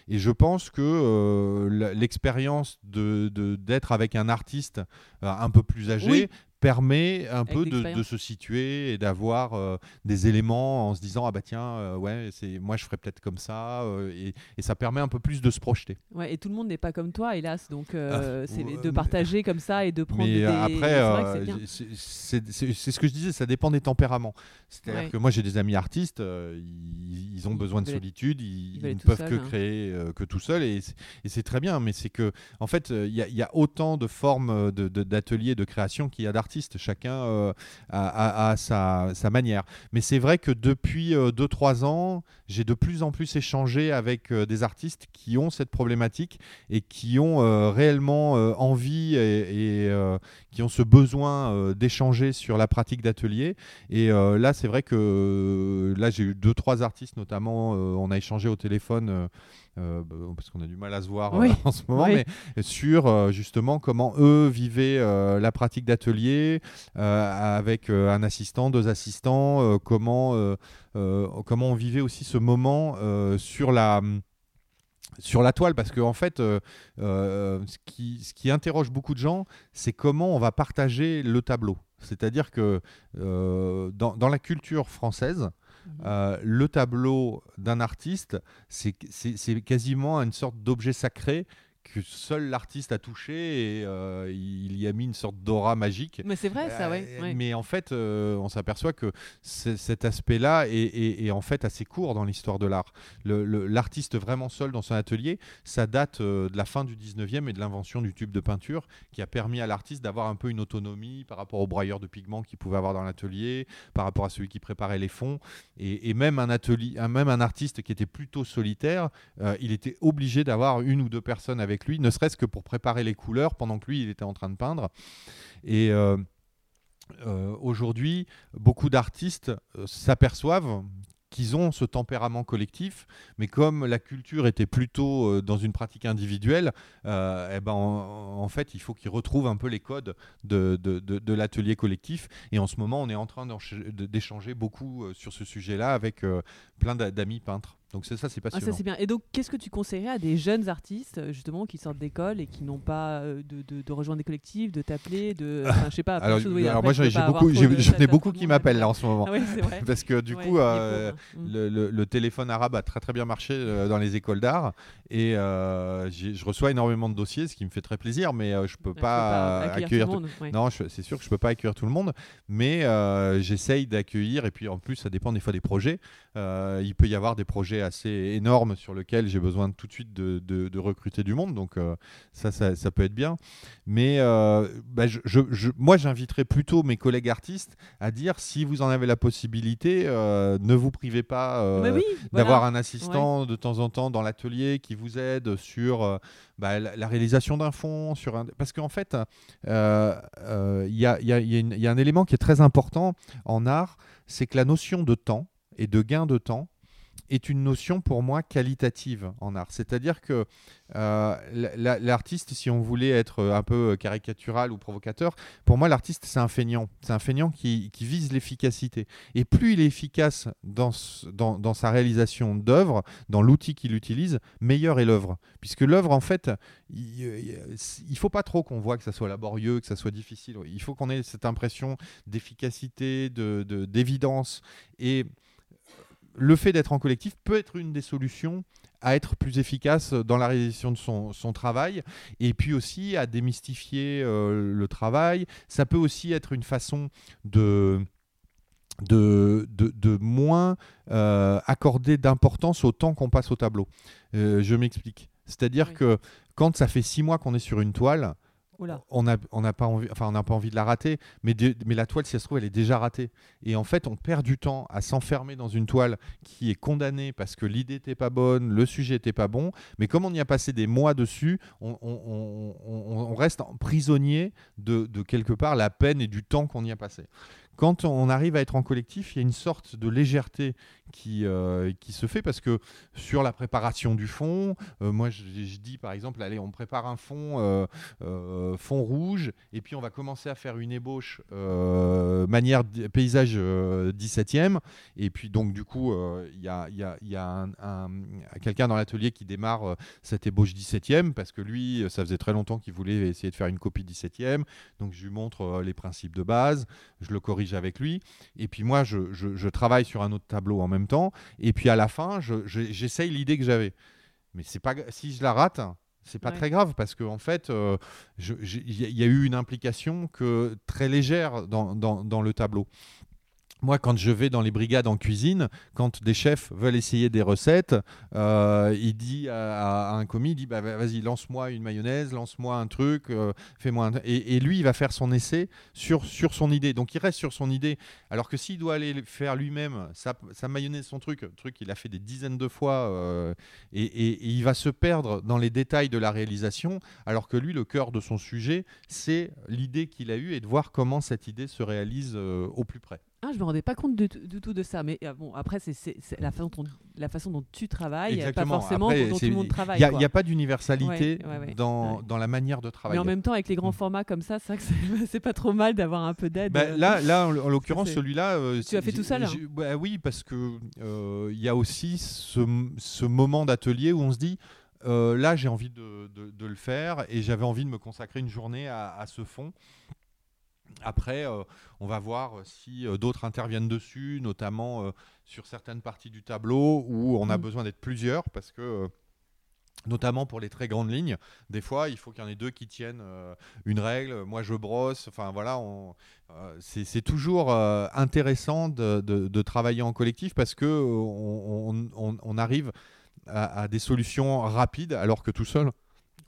Et je pense que l'expérience d'être avec un artiste un peu plus âgé, permet un peu de, se situer et d'avoir euh, des éléments en se disant ah bah tiens euh, ouais c'est moi je ferais peut-être comme ça euh, et, et, ça permet un peu plus de se projeter. Ouais et tout le monde n'est pas comme toi hélas donc ah, c'est de partager comme ça et de prendre mais des après c'est ce que je disais ça dépend des tempéraments. C'est-à-dire que moi j'ai des amis artistes ils, ont besoin de solitude ils, ne peuvent que hein. créer que tout seul et, c'est très bien mais c'est que en fait il y, y, a autant de formes d'ateliers de, de création qu'il y a d'artistes chacun euh, a, sa, manière. Mais c'est vrai que depuis 2-3 euh, ans, j'ai de plus en plus échangé avec euh, des artistes qui ont cette problématique et qui ont réellement envie et, qui ont ce besoin d'échanger sur la pratique d'atelier. Et là, c'est vrai que là, j'ai eu 2-3 artistes, notamment, on a échangé au téléphone. Euh, bah, parce qu'on a du mal à se voir euh, en ce moment, mais sur euh, justement comment eux vivaient la pratique d'atelier avec un assistant, deux assistants, comment, comment on vivait aussi ce moment sur la sur la toile, parce qu'en en fait, ce, qui, ce qui interroge beaucoup de gens, c'est comment on va partager le tableau. C'est-à-dire que dans, dans, la culture française, Mhm. Euh, le tableau d'un artiste, c'est quasiment une sorte d'objet sacré que seul l'artiste a touché et euh, il y a mis une sorte d'aura magique. Mais c'est vrai, ça, ouais. Euh, mais en fait, euh, on s'aperçoit que cet aspect-là est, en fait assez court dans l'histoire de l'art. L'artiste vraiment seul dans son atelier, ça date de la fin du 19e et de l'invention du tube de peinture qui a permis à l'artiste d'avoir un peu une autonomie par rapport au broyeur de pigments qu'il pouvait avoir dans l'atelier, par rapport à celui qui préparait les fonds. Et, même, un atelier, même un artiste qui était plutôt solitaire, il était obligé d'avoir une ou deux personnes avec lui, ne serait-ce que pour préparer les couleurs pendant que lui, il était en train de peindre. Et euh, euh, aujourd'hui, beaucoup d'artistes euh, s'aperçoivent qu'ils ont ce tempérament collectif, mais comme la culture était plutôt dans une pratique individuelle, eh ben en, fait, il faut qu'ils retrouvent un peu les codes de, l'atelier collectif. Et en ce moment, on est en train d'échanger beaucoup sur ce sujet-là avec plein d'amis peintres. Donc ça, c'est passionnant. Ah, ça c'est bien. Et donc, qu'est-ce que tu conseillerais à des jeunes artistes justement qui sortent d'école et qui n'ont pas euh, de, de, rejoindre des collectifs, de t'appeler, de, enfin, je sais pas. alors, alors moi j'ai beaucoup, j'en ai beaucoup qui m'appellent là en ce moment. Ah vrai. Parce que du coup, euh, mm. le, le, téléphone arabe a très très bien marché euh, dans les écoles d'art et je reçois énormément de dossiers, ce qui me fait très plaisir, mais je peux pas, accueillir. Tout Non, c'est sûr que je peux pas accueillir tout le monde, mais j'essaye d'accueillir et puis en plus ça dépend des fois des projets. il peut y avoir des projets assez énorme sur lequel j'ai besoin tout de suite de, de, recruter du monde. Donc euh, ça, ça, peut être bien. Mais euh, bah, je, je, moi, j'inviterais plutôt mes collègues artistes à dire si vous en avez la possibilité, euh, ne vous privez pas d'avoir un assistant de temps en temps dans l'atelier qui vous aide sur bah, la, réalisation d'un fond. Sur un... Parce qu'en fait, il y a, y, a, y a un élément qui est très important en art, c'est que la notion de temps et de gain de temps est une notion pour moi qualitative en art. C'est-à-dire que euh, l'artiste, si on voulait être un peu caricatural ou provocateur, pour moi l'artiste c'est un feignant. C'est un feignant qui, vise l'efficacité. Et plus il est efficace dans, dans, sa réalisation d'œuvre, dans l'outil qu'il utilise, meilleure est l'œuvre. Puisque l'œuvre, en fait, il ne faut pas trop qu'on voit que ça soit laborieux, que ça soit difficile. Il faut qu'on ait cette impression d'efficacité, d'évidence. De, et le fait d'être en collectif peut être une des solutions à être plus efficace dans la réalisation de son, travail et puis aussi à démystifier euh, le travail. Ça peut aussi être une façon de, de, de, moins euh, accorder d'importance au temps qu'on passe au tableau. Euh, je m'explique. C'est-à-dire que quand ça fait six mois qu'on est sur une toile, on n'a on pas, envie, on de la rater, mais, la toile, si elle se trouve, elle est déjà ratée. Et en fait, on perd du temps à s'enfermer dans une toile qui est condamnée parce que l'idée n'était pas bonne, le sujet n'était pas bon. Mais comme on y a passé des mois dessus, on, reste prisonnier de, quelque part la peine et du temps qu'on y a passé. Quand on arrive à être en collectif, il y a une sorte de légèreté qui, euh, qui se fait parce que sur la préparation du fond, euh, moi je, dis par exemple, allez, on prépare un fond, euh, fond rouge, et puis on va commencer à faire une ébauche manière paysage 17e, et puis donc du coup, il y a, y a, y a un, quelqu'un dans l'atelier qui démarre cette ébauche 17e parce que lui, ça faisait très longtemps qu'il voulait essayer de faire une copie 17e, donc je lui montre les principes de base, je le corrige avec lui, et puis moi je, je, je travaille sur un autre tableau en même temps. Et puis à la fin, j'essaye l'idée que j'avais. Mais c'est pas si je la rate, c'est pas très grave parce qu'en en fait, euh, il y, a eu une implication que très légère dans, dans le tableau moi, quand je vais dans les brigades en cuisine, quand des chefs veulent essayer des recettes, euh, il dit à, un commis, il dit bah, vas-y, lance-moi une mayonnaise, lance-moi un truc, euh, fais-moi un... Et, et, lui, il va faire son essai sur, sur son idée. Donc, il reste sur son idée. Alors que s'il doit aller faire lui-même sa, mayonnaise, son truc, truc qu'il a fait des dizaines de fois, euh, et, et, il va se perdre dans les détails de la réalisation, alors que lui, le cœur de son sujet, c'est l'idée qu'il a eue et de voir comment cette idée se réalise au plus près. Ah, je me rendais pas compte du, tout de ça. Mais euh, bon, après, c'est la, façon dont, la façon dont tu travailles, pas forcément dont tout le monde travaille. Il n'y a, pas d'universalité dans, dans, la manière de travailler. Mais en même temps, avec les grands formats comme ça, c'est pas trop mal d'avoir un peu d'aide. Bah, là, là, en, l'occurrence, celui-là. Euh, tu as fait tout seul hein bah, Oui, parce que euh, y a aussi ce, ce moment d'atelier où on se dit. là, j'ai envie de, de, le faire et j'avais envie de me consacrer une journée à, à ce fond. Après, euh, on va voir si euh, d'autres interviennent dessus, notamment euh, sur certaines parties du tableau où on a mm. besoin d'être plusieurs parce que notamment pour les très grandes lignes. Des fois, il faut qu'il y en ait deux qui tiennent une règle. Moi, je brosse. Enfin, voilà, c'est toujours intéressant de, travailler en collectif parce que on, arrive à, des solutions rapides, alors que tout seul,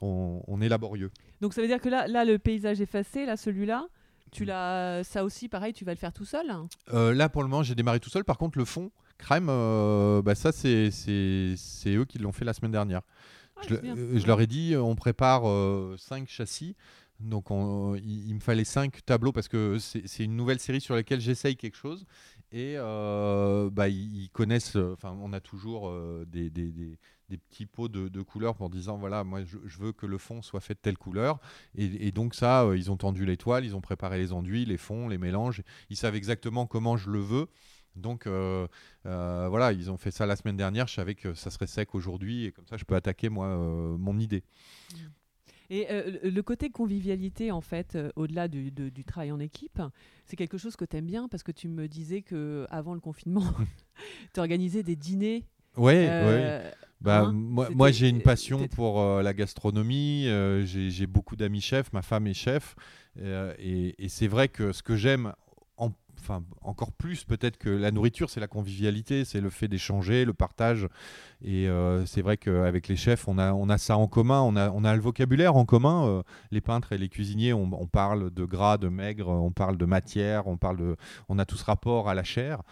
on, est laborieux. Donc, ça veut dire que là, là le paysage effacé, là, celui-là, tu l'as, ça aussi, pareil, tu vas le faire tout seul euh, Là, pour le moment, j'ai démarré tout seul. Par contre, le fond, crème, euh, bah, ça, c'est, c'est, eux qui l'ont fait la semaine dernière. Ah, je, leur ai dit, on prépare 5 euh, châssis. Donc, il, me fallait 5 tableaux parce que c'est, une nouvelle série sur laquelle j'essaye quelque chose. Et bah, ils, connaissent, enfin, on a toujours des, des, des des petits pots de, couleurs pour disant voilà, moi je, veux que le fond soit fait de telle couleur. Et, donc, ça, euh, ils ont tendu l'étoile, ils ont préparé les enduits, les fonds, les mélanges. Ils savent exactement comment je le veux. Donc euh, euh, voilà, ils ont fait ça la semaine dernière. Je savais que ça serait sec aujourd'hui et comme ça, je peux attaquer moi mon idée. Et le côté convivialité, en fait, au-delà du, du, travail en équipe, c'est quelque chose que tu aimes bien parce que tu me disais que avant le confinement, tu organisais des dîners. Ouais, ouais. Bah, hein, moi, moi j'ai une passion pour euh, la gastronomie. Euh, j'ai beaucoup d'amis chefs. Ma femme est chef. Euh, et, c'est vrai que ce que j'aime, enfin, encore plus peut-être que la nourriture, c'est la convivialité, c'est le fait d'échanger, le partage. Et c'est vrai qu'avec les chefs, on a, on a ça en commun. On a, on a le vocabulaire en commun. les peintres et les cuisiniers, on, parle de gras, de maigre, on parle de matière, on, parle de, on a tout ce rapport à la chair.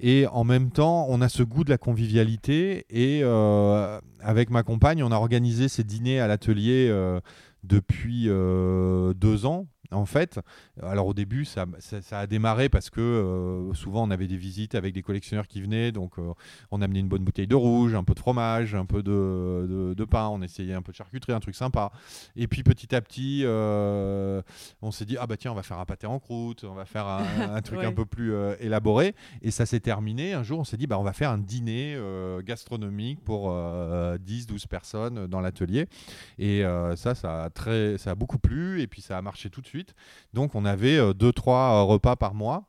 Et en même temps, on a ce goût de la convivialité. Et euh, avec ma compagne, on a organisé ces dîners à l'atelier euh, depuis euh, deux ans en fait, alors au début, ça, a démarré parce que euh, souvent on avait des visites avec des collectionneurs qui venaient, donc euh, on amenait une bonne bouteille de rouge, un peu de fromage, un peu de, pain, on essayait un peu de charcuterie, un truc sympa. Et puis petit à petit, euh, on s'est dit, ah bah tiens, on va faire un pâté en croûte, on va faire un, truc un peu plus élaboré. Et ça s'est terminé. Un jour, on s'est dit, bah on va faire un dîner gastronomique pour 10-12 personnes dans l'atelier. Et ça, ça a, très, ça a beaucoup plu, et puis ça a marché tout de suite. Donc on avait 2-3 euh, euh, repas par mois.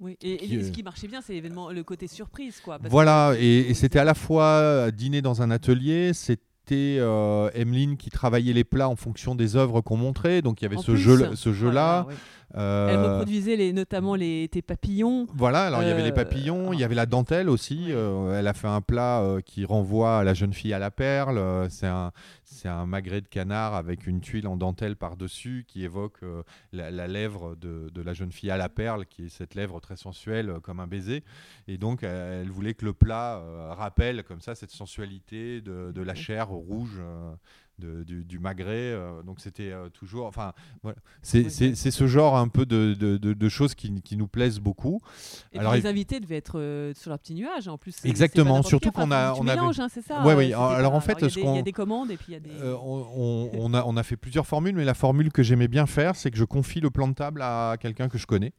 Oui, et, ce qui marchait bien, c'est l'événement, le côté surprise, quoi. voilà, et, c'était à la fois dîner dans un atelier, c'était euh, Emeline qui travaillait les plats en fonction des œuvres qu'on montrait, donc il y avait ce jeu, ce jeu-là. Euh, Elle reproduisait les, notamment les, tes papillons. Voilà, alors il y avait les euh, papillons, il y avait la dentelle aussi. Euh, elle a fait un plat qui renvoie à la jeune fille à la perle. c'est un, c'est un magret de canard avec une tuile en dentelle par-dessus qui évoque la, lèvre de, de, la jeune fille à la perle, qui est cette lèvre très sensuelle comme un baiser. Et donc, elle voulait que le plat rappelle comme ça cette sensualité de, de la chair rouge du, du, Maghré. donc c'était toujours. Enfin, voilà. c'est ce genre un peu de, de, choses qui, qui, nous plaisent beaucoup. Et Alors, les invités devaient être sur leur petit nuage en plus. Exactement, surtout qu'on a. on mélanges, hein, c'est ça. Ouais, oui. Alors en fait, il y, a des commandes et puis il y a des. on, on, a, on a fait plusieurs formules, mais la formule que j'aimais bien faire, c'est que je confie le plan de table à quelqu'un que je connais.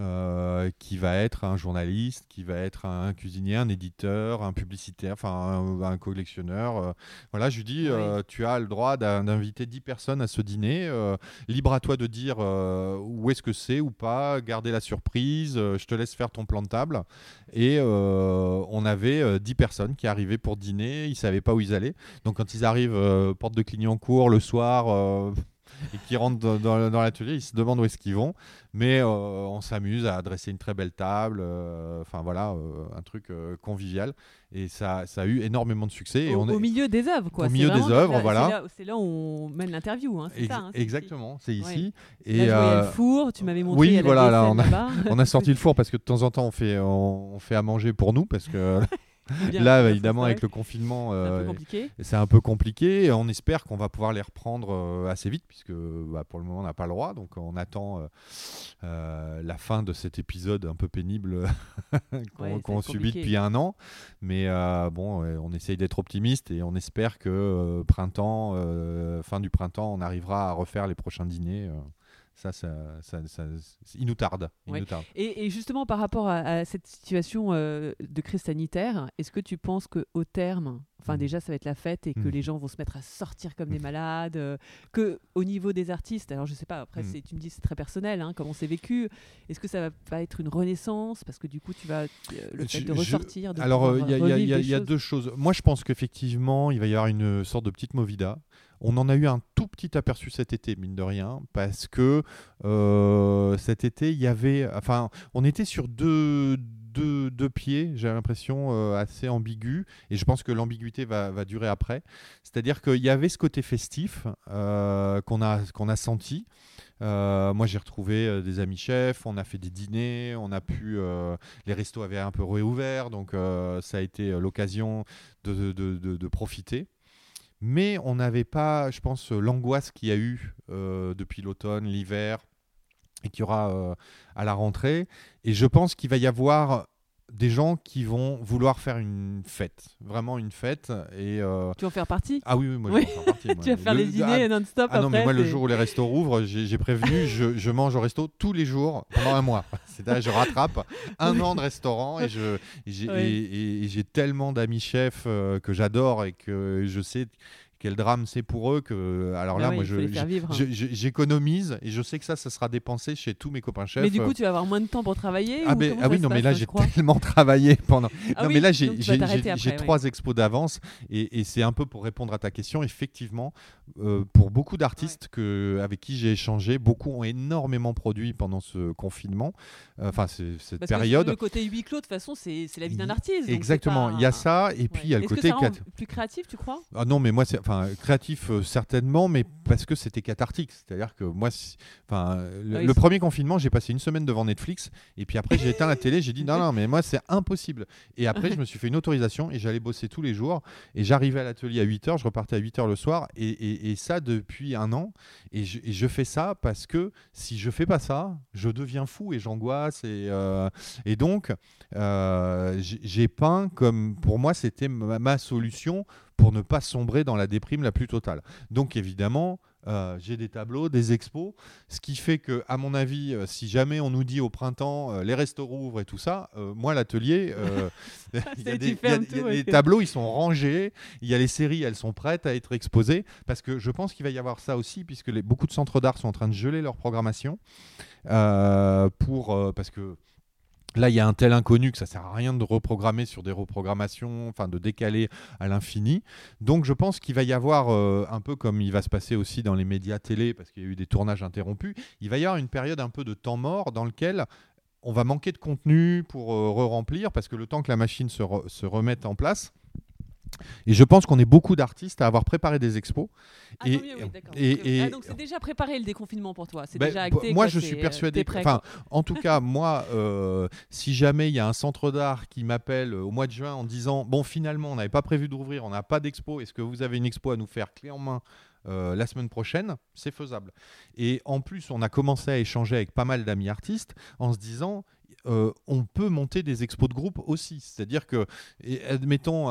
Euh, qui va être un journaliste, qui va être un cuisinier, un éditeur, un publicitaire, enfin un, collectionneur. Euh. voilà, je lui dis, euh, tu as le droit d'inviter 10 personnes à ce dîner. libre à toi de dire où est-ce que c'est ou pas, garder la surprise, je te laisse faire ton plan de table. Et on avait 10 personnes qui arrivaient pour dîner, ils ne savaient pas où ils allaient. Donc quand ils arrivent, porte de Clignancourt le soir et qui rentrent dans, l'atelier, ils se demandent où est-ce qu'ils vont. Mais euh, on s'amuse à dresser une très belle table, euh, enfin voilà, euh, un truc convivial. Et ça, ça, a eu énormément de succès. Et au, est... milieu des œuvres, quoi. Au milieu des œuvres, voilà. C'est là, où on mène l'interview, hein, c'est ça. Hein, exactement, c'est ici. Et là, le four, tu m'avais montré. Oui, voilà, là, on, a, on a sorti le four parce que de temps en temps, on fait, on, on fait à manger pour nous parce que. Là, évidemment, avec le confinement, c'est un, peu compliqué. On espère qu'on va pouvoir les reprendre euh, assez vite, puisque bah, pour le moment, on n'a pas le droit. Donc, on attend euh, euh, la fin de cet épisode un peu pénible qu'on subit depuis un an. Mais bon, on essaye d'être optimiste et on espère que printemps, fin du printemps, on arrivera à refaire les prochains dîners. Ça, ça, ça, il nous tarde. Et, justement, par rapport à, cette situation euh, de crise sanitaire, est-ce que tu penses qu'au terme, enfin mmh. déjà, ça va être la fête et que mmh. les gens vont se mettre à sortir comme des malades, euh, que au niveau des artistes, alors je sais pas, après, mmh. tu me dis c'est très personnel, hein, comment c'est vécu, est-ce que ça va être une renaissance? Parce que du coup, tu vas, euh, le fait de ressortir. De alors, il y a, deux choses. Moi, je pense qu'effectivement, il va y avoir une sorte de petite movida. On en a eu un tout petit aperçu cet été, mine de rien, parce que euh, cet été, il y avait. Enfin, on était sur deux, pieds, j'ai l'impression, euh, assez ambigu. Et je pense que l'ambiguïté va, durer après. C'est-à-dire qu'il y avait ce côté festif euh, qu'on a, senti. moi, j'ai retrouvé des amis chefs, on a fait des dîners, on a pu. les restos avaient un peu réouvert, donc ça a été l'occasion de, profiter mais on n'avait pas, je pense, l'angoisse qu'il y a eu euh, depuis l'automne, l'hiver, et qu'il y aura euh, à la rentrée. Et je pense qu'il va y avoir des gens qui vont vouloir faire une fête, vraiment une fête. Et euh, Tu vas en faire partie? Ah oui, oui, moi je vais en faire partie. tu vas faire les dîners non-stop Ah non, mais moi le jour où les restos rouvrent, j'ai prévenu, je, je, mange au resto tous les jours pendant un mois. C'est-à-dire je rattrape un an de restaurant et j'ai tellement d'amis chefs euh, que j'adore et que je sais quel drame c'est pour eux que alors là bah moi je hein. j'économise et je sais que ça ça sera dépensé chez tous mes copains chefs mais du coup tu vas avoir moins de temps pour travailler ah, ah oui non mais là j'ai tellement travaillé pendant ah non mais là j'ai trois expos d'avance et, et c'est un peu pour répondre à ta question. Effectivement euh, pour beaucoup d'artistes que avec qui j'ai échangé beaucoup ont énormément produit pendant ce confinement euh, enfin cette Parce période. que le côté huis clos de toute façon c'est la vie d'un artiste exactement il y a ça et puis il y a le côté plus créatif tu crois? Ah non mais moi c'est créatif euh, certainement, mais parce que c'était cathartique. C'est-à-dire que moi, enfin, le, premier confinement, j'ai passé une semaine devant Netflix, et puis après j'ai éteint la télé, j'ai dit non, non, mais moi c'est impossible. Et après, je me suis fait une autorisation et j'allais bosser tous les jours. Et j'arrivais à l'atelier à 8h, je repartais à 8h le soir, et, ça depuis un an. Et je, fais ça parce que si je fais pas ça, je deviens fou et j'angoisse. Et, euh, et donc, euh, j'ai peint comme pour moi, c'était ma solution pour ne pas sombrer dans la déprime la plus totale. Donc évidemment, euh, j'ai des tableaux, des expos, ce qui fait que, à mon avis, euh, si jamais on nous dit au printemps euh, les restos rouvrent et tout ça, moi l'atelier, les tableaux ils sont rangés, il y a les séries, elles sont prêtes à être exposées, parce que je pense qu'il va y avoir ça aussi, puisque les, beaucoup de centres d'art sont en train de geler leur programmation pour parce que Là, il y a un tel inconnu que ça sert à rien de reprogrammer sur des reprogrammations, enfin de décaler à l'infini. Donc, je pense qu'il va y avoir euh, un peu comme il va se passer aussi dans les médias télé, parce qu'il y a eu des tournages interrompus. Il va y avoir une période un peu de temps mort dans lequel on va manquer de contenu pour euh, re-remplir, parce que le temps que la machine se, se remette en place, Et je pense qu'on est beaucoup d'artistes à avoir préparé des expos. Ah, et, et, ah, donc c'est déjà préparé le déconfinement pour toi, c'est ben, déjà acté. Moi, je suis euh, persuadé. Enfin, en tout cas, moi, euh, si jamais il y a un centre d'art qui m'appelle au mois de juin en disant bon, finalement, on n'avait pas prévu d'ouvrir, on n'a pas d'expo. Est-ce que vous avez une expo à nous faire clé en main euh, la semaine prochaine, c'est faisable. Et en plus, on a commencé à échanger avec pas mal d'amis artistes en se disant, euh, on peut monter des expos de groupe aussi. C'est-à-dire que, admettons,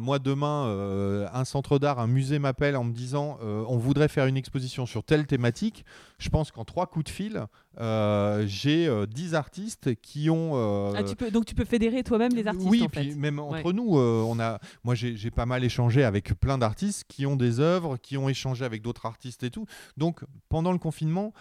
moi demain, euh, un centre d'art, un musée m'appelle en me disant euh, on voudrait faire une exposition sur telle thématique. Je pense qu'en trois coups de fil, j'ai 10 artistes qui ont. Ah, tu peux, donc tu peux fédérer toi-même les artistes Oui, en puis même entre nous, on a, moi j'ai pas mal échangé avec plein d'artistes qui ont des œuvres, qui ont échangé avec d'autres artistes et tout. Donc pendant le confinement,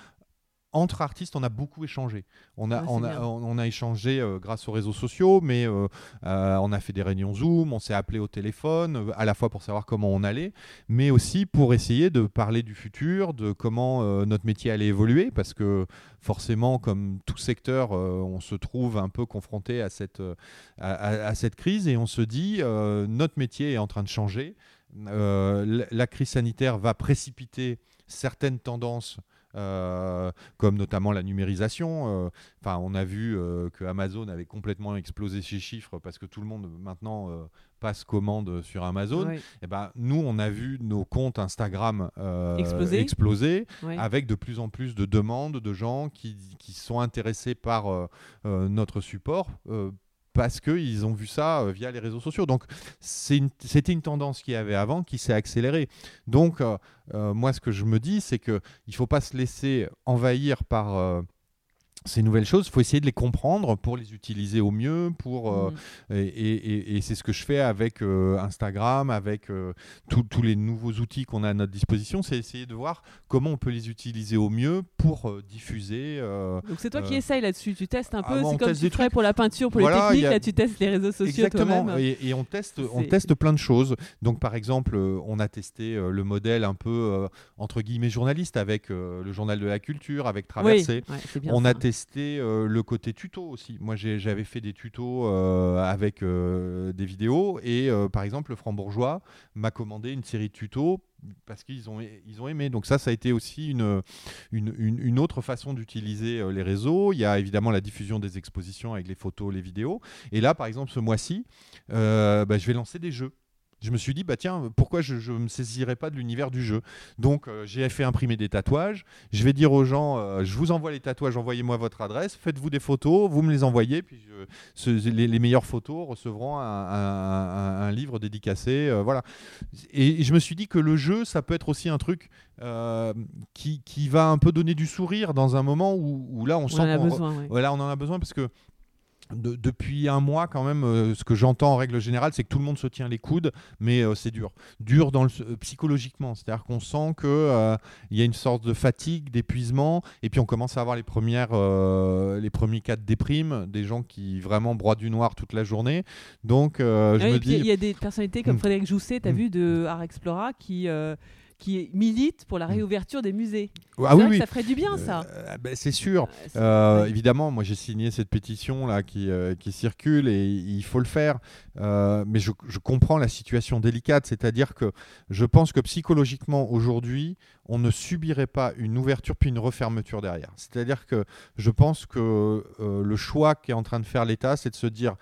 entre artistes, on a beaucoup échangé. On a, on, a on, a, échangé euh, grâce aux réseaux sociaux, mais euh, euh, on a fait des réunions Zoom, on s'est appelé au téléphone, à la fois pour savoir comment on allait, mais aussi pour essayer de parler du futur, de comment notre métier allait évoluer, parce que forcément, comme tout secteur, on se trouve un peu confronté à cette, à, cette crise et on se dit, notre métier est en train de changer. la crise sanitaire va précipiter certaines tendances euh, comme notamment la numérisation. Euh, enfin, on a vu euh, que Amazon avait complètement explosé ses chiffres parce que tout le monde maintenant passe commande sur Amazon. Et eh ben, nous, on a vu nos comptes Instagram exploser, avec de plus en plus de demandes de gens qui, qui sont intéressés par notre support parce qu'ils ont vu ça euh, via les réseaux sociaux. Donc c'était une, tendance qu'il y avait avant qui s'est accélérée. Donc euh, euh, moi ce que je me dis c'est qu'il ne faut pas se laisser envahir par ces nouvelles choses, il faut essayer de les comprendre pour les utiliser au mieux. Pour, euh, mm. et, c'est ce que je fais avec euh, Instagram, avec euh, tous les nouveaux outils qu'on a à notre disposition, c'est essayer de voir comment on peut les utiliser au mieux pour diffuser. Donc c'est toi qui essayes là-dessus, tu testes un ah peu, c'est comme tu ferais pour la peinture, pour les techniques, là tu testes les réseaux sociaux Exactement, et, on, teste, on teste plein de choses. Donc par exemple, on a testé le modèle un peu entre guillemets journaliste avec le journal de la culture, avec Traversée. on a testé euh, le côté tuto aussi. Moi, j'avais fait des tutos euh, avec euh, des vidéos et par exemple, le Franc-Bourgeois m'a commandé une série de tutos parce qu'ils ont, ils ont aimé. Donc ça, ça a été aussi une, une, autre façon d'utiliser les réseaux. Il y a évidemment la diffusion des expositions avec les photos, les vidéos. Et là, par exemple, ce mois-ci, bah, je vais lancer des jeux je me suis dit, bah tiens, pourquoi je ne me saisirais pas de l'univers du jeu? Donc euh, j'ai fait imprimer des tatouages. Je vais dire aux gens, euh, je vous envoie les tatouages, envoyez-moi votre adresse, faites-vous des photos, vous me les envoyez, puis les, meilleures photos recevront un, livre dédicacé. Euh, voilà. Et, je me suis dit que le jeu, ça peut être aussi un truc qui, qui, va un peu donner du sourire dans un moment où, là, on, sent qu'on on en a besoin parce que depuis un mois, quand même, euh, ce que j'entends en règle générale, c'est que tout le monde se tient les coudes, mais euh, c'est dur. Dur dans le, euh, psychologiquement, c'est-à-dire qu'on sent qu'il il y a une sorte de fatigue, d'épuisement, et puis on commence à avoir les, premières, les premiers cas de déprime, des gens qui vraiment broient du noir toute la journée. Donc, je me dis. Il y a des personnalités comme hmm. Frédéric Jousset, tu as hmm. vu, de Art Explora, qui qui milite pour la mm. réouverture des musées. Ah oui, Ça ferait du bien, ça. Euh, ben, c'est sûr. Euh, évidemment, moi j'ai signé cette pétition là qui, euh, qui circule et il faut le faire. mais je, je, comprends la situation délicate, c'est-à-dire que je pense que psychologiquement aujourd'hui, on ne subirait pas une ouverture puis une refermeture derrière. C'est-à-dire que je pense que le choix qu'est en train de faire l'État, c'est de se dire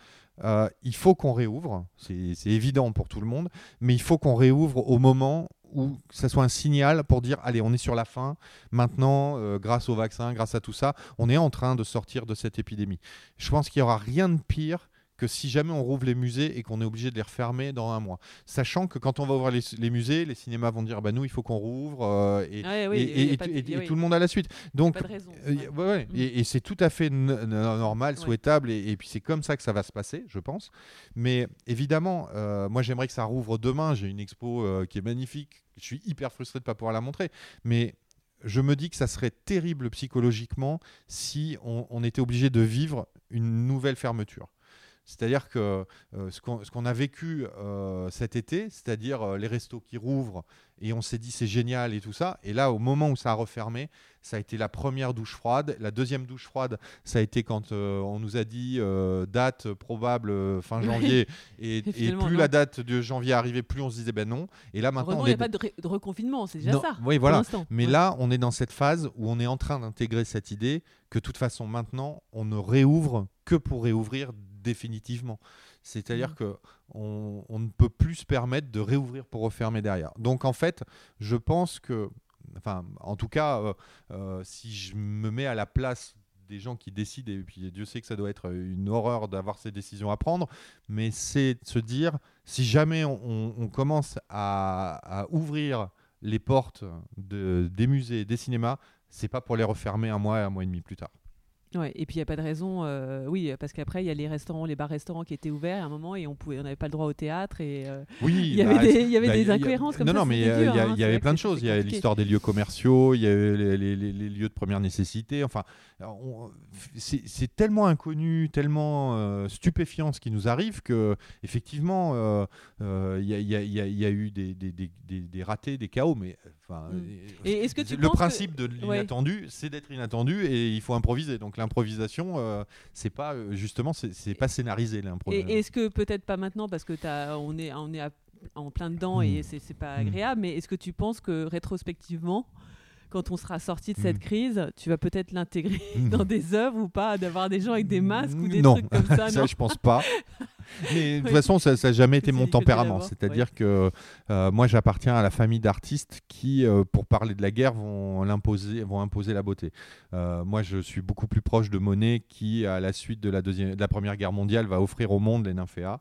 il faut qu'on réouvre, c'est évident pour tout le monde, mais il faut qu'on réouvre au moment ou que ça soit un signal pour dire allez, on est sur la fin. Maintenant, euh, grâce au vaccin, grâce à tout ça, on est en train de sortir de cette épidémie. Je pense qu'il n'y aura rien de pire que si jamais on rouvre les musées et qu'on est obligé de les refermer dans un mois. Sachant que quand on va ouvrir les, musées, les cinémas vont dire bah nous il faut qu'on rouvre euh, et, tout le monde à la suite. Donc euh, et, c'est tout à fait normal, souhaitable et, puis c'est comme ça que ça va se passer, je pense. Mais évidemment, moi j'aimerais que ça rouvre demain. J'ai une expo qui est magnifique je suis hyper frustré de ne pas pouvoir la montrer. Mais je me dis que ça serait terrible psychologiquement si on, était obligé de vivre une nouvelle fermeture. C'est-à-dire que ce qu'on a vécu cet été, c'est-à-dire les restos qui rouvrent, et on s'est dit c'est génial et tout ça, et là au moment où ça a refermé, ça a été la première douche froide. La deuxième douche froide, ça a été quand on nous a dit date probable fin janvier, et, plus la date de janvier arrivait, plus on se disait ben non. Et là maintenant, il n'y a pas de, reconfinement, c'est déjà ça. Oui, voilà. Mais là, on est dans cette phase où on est en train d'intégrer cette idée que de toute façon maintenant, on ne réouvre que pour réouvrir définitivement. C'est-à-dire mmh. que on, ne peut plus se permettre de réouvrir pour refermer derrière. Donc en fait, je pense que, enfin, en tout cas, euh, euh, si je me mets à la place des gens qui décident, et puis Dieu sait que ça doit être une horreur d'avoir ces décisions à prendre, mais c'est de se dire, si jamais on, commence à, ouvrir les portes de, des musées, des cinémas, c'est pas pour les refermer un mois et un mois et demi plus tard. Ouais, et puis il n'y a pas de raison, euh, oui, parce qu'après il y a les restaurants, les bars-restaurants qui étaient ouverts à un moment et on pouvait, on n'avait pas le droit au théâtre et euh, oui, il y avait bah, des, il y avait bah, des incohérences comme non, ça. Non, mais il y, hein, avait plein de choses. Il y a l'histoire des lieux commerciaux, il y avait les, les, lieux de première nécessité. Enfin, c'est tellement inconnu, tellement euh, stupéfiant ce qui nous arrive que effectivement, il y, y, a eu des, des, ratés, des chaos, mais enfin, mm. et est-ce que tu le principe de l'inattendu, c'est d'être inattendu et il faut improviser. Donc l'improvisation, euh, c'est pas euh, justement, c'est pas scénarisé l'improvisation. Et est-ce que peut-être pas maintenant parce que as, on est, on est en plein dedans et hmm. c'est pas hmm. agréable, mais est-ce que tu penses que rétrospectivement, quand on sera sorti de cette hmm. crise, tu vas peut-être l'intégrer dans des œuvres ou pas, d'avoir des gens avec des masques ou des trucs comme ça Non, ça je pense pas. Mais de toute façon, ça n'a jamais été mon tempérament. C'est-à-dire que euh, moi, j'appartiens à la famille d'artistes qui, euh, pour parler de la guerre, vont, imposer, vont imposer la beauté. Euh, moi, je suis beaucoup plus proche de Monet qui, à la suite de la, deuxième, de la Première Guerre mondiale, va offrir au monde les nymphéas.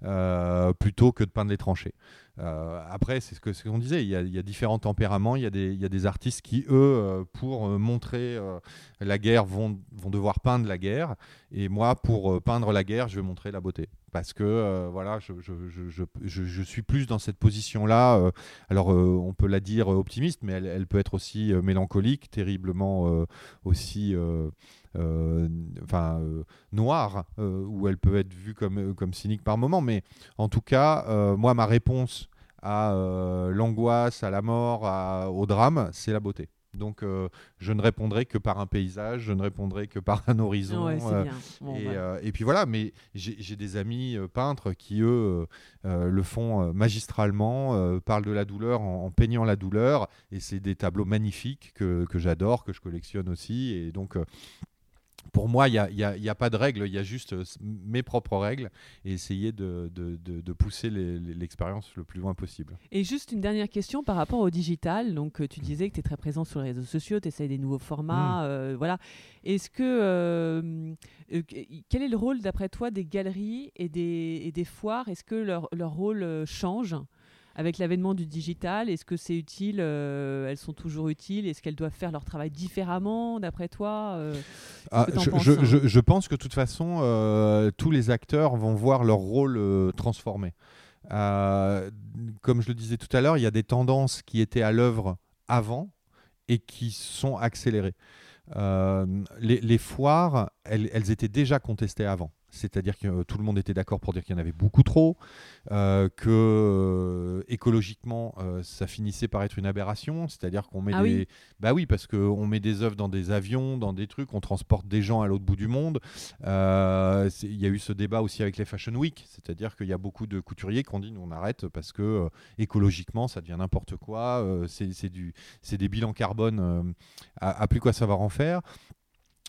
Plutôt que de peindre les tranchées. après, c'est ce qu'on ce disait, il y, a, différents tempéraments, il y a des, artistes qui, eux, pour montrer la guerre, vont, vont devoir peindre la guerre, et moi, pour peindre la guerre, je vais montrer la beauté parce que euh, voilà, je, suis plus dans cette position-là. Euh, alors, euh, on peut la dire optimiste, mais elle peut être aussi mélancolique, terriblement aussi enfin noire, ou elle peut être vue comme, comme cynique par moment. Mais en tout cas, moi, ma réponse à l'angoisse, à la mort, au drame, c'est la beauté. Donc, euh, je ne répondrai que par un paysage, je ne répondrai que par un horizon. Euh, euh, et, puis voilà, mais j'ai des amis peintres qui, eux, le font magistralement, parlent de la douleur en, peignant la douleur. Et c'est des tableaux magnifiques que, que j'adore, que je collectionne aussi. Et donc, pour moi, il n'y a, a, pas de règles, il y a juste euh, mes propres règles et essayer de, de, de, pousser l'expérience le plus loin possible. Et juste une dernière question par rapport au digital. Donc, euh, tu disais que tu es très présent sur les réseaux sociaux, tu essayes des nouveaux formats. Mm. Euh, voilà. Est-ce que. quel est le rôle, d'après toi, des galeries et des, et des foires? Est-ce que leur, leur rôle change? Avec l'avènement du digital, est-ce que c'est utile euh, Elles sont toujours utiles Est-ce qu'elles doivent faire leur travail différemment, d'après toi euh, ah, je, pense que de toute façon, euh, tous les acteurs vont voir leur rôle transformé. comme je le disais tout à l'heure, il y a des tendances qui étaient à l'œuvre avant et qui sont accélérées. Les, foires, elles, étaient déjà contestées avant c'est-à-dire que euh, tout le monde était d'accord pour dire qu'il y en avait beaucoup trop, euh, que euh, écologiquement ça finissait par être une aberration, c'est-à-dire qu'on met ah des, bah oui parce qu'on met des œuvres dans des avions, dans des trucs, on transporte des gens à l'autre bout du monde. Il y a eu ce débat aussi avec les Fashion Week, c'est-à-dire qu'il y a beaucoup de couturiers qui ont dit nous on arrête parce que écologiquement ça devient n'importe quoi, c'est du, c'est des bilans carbone à, plus quoi savoir en faire.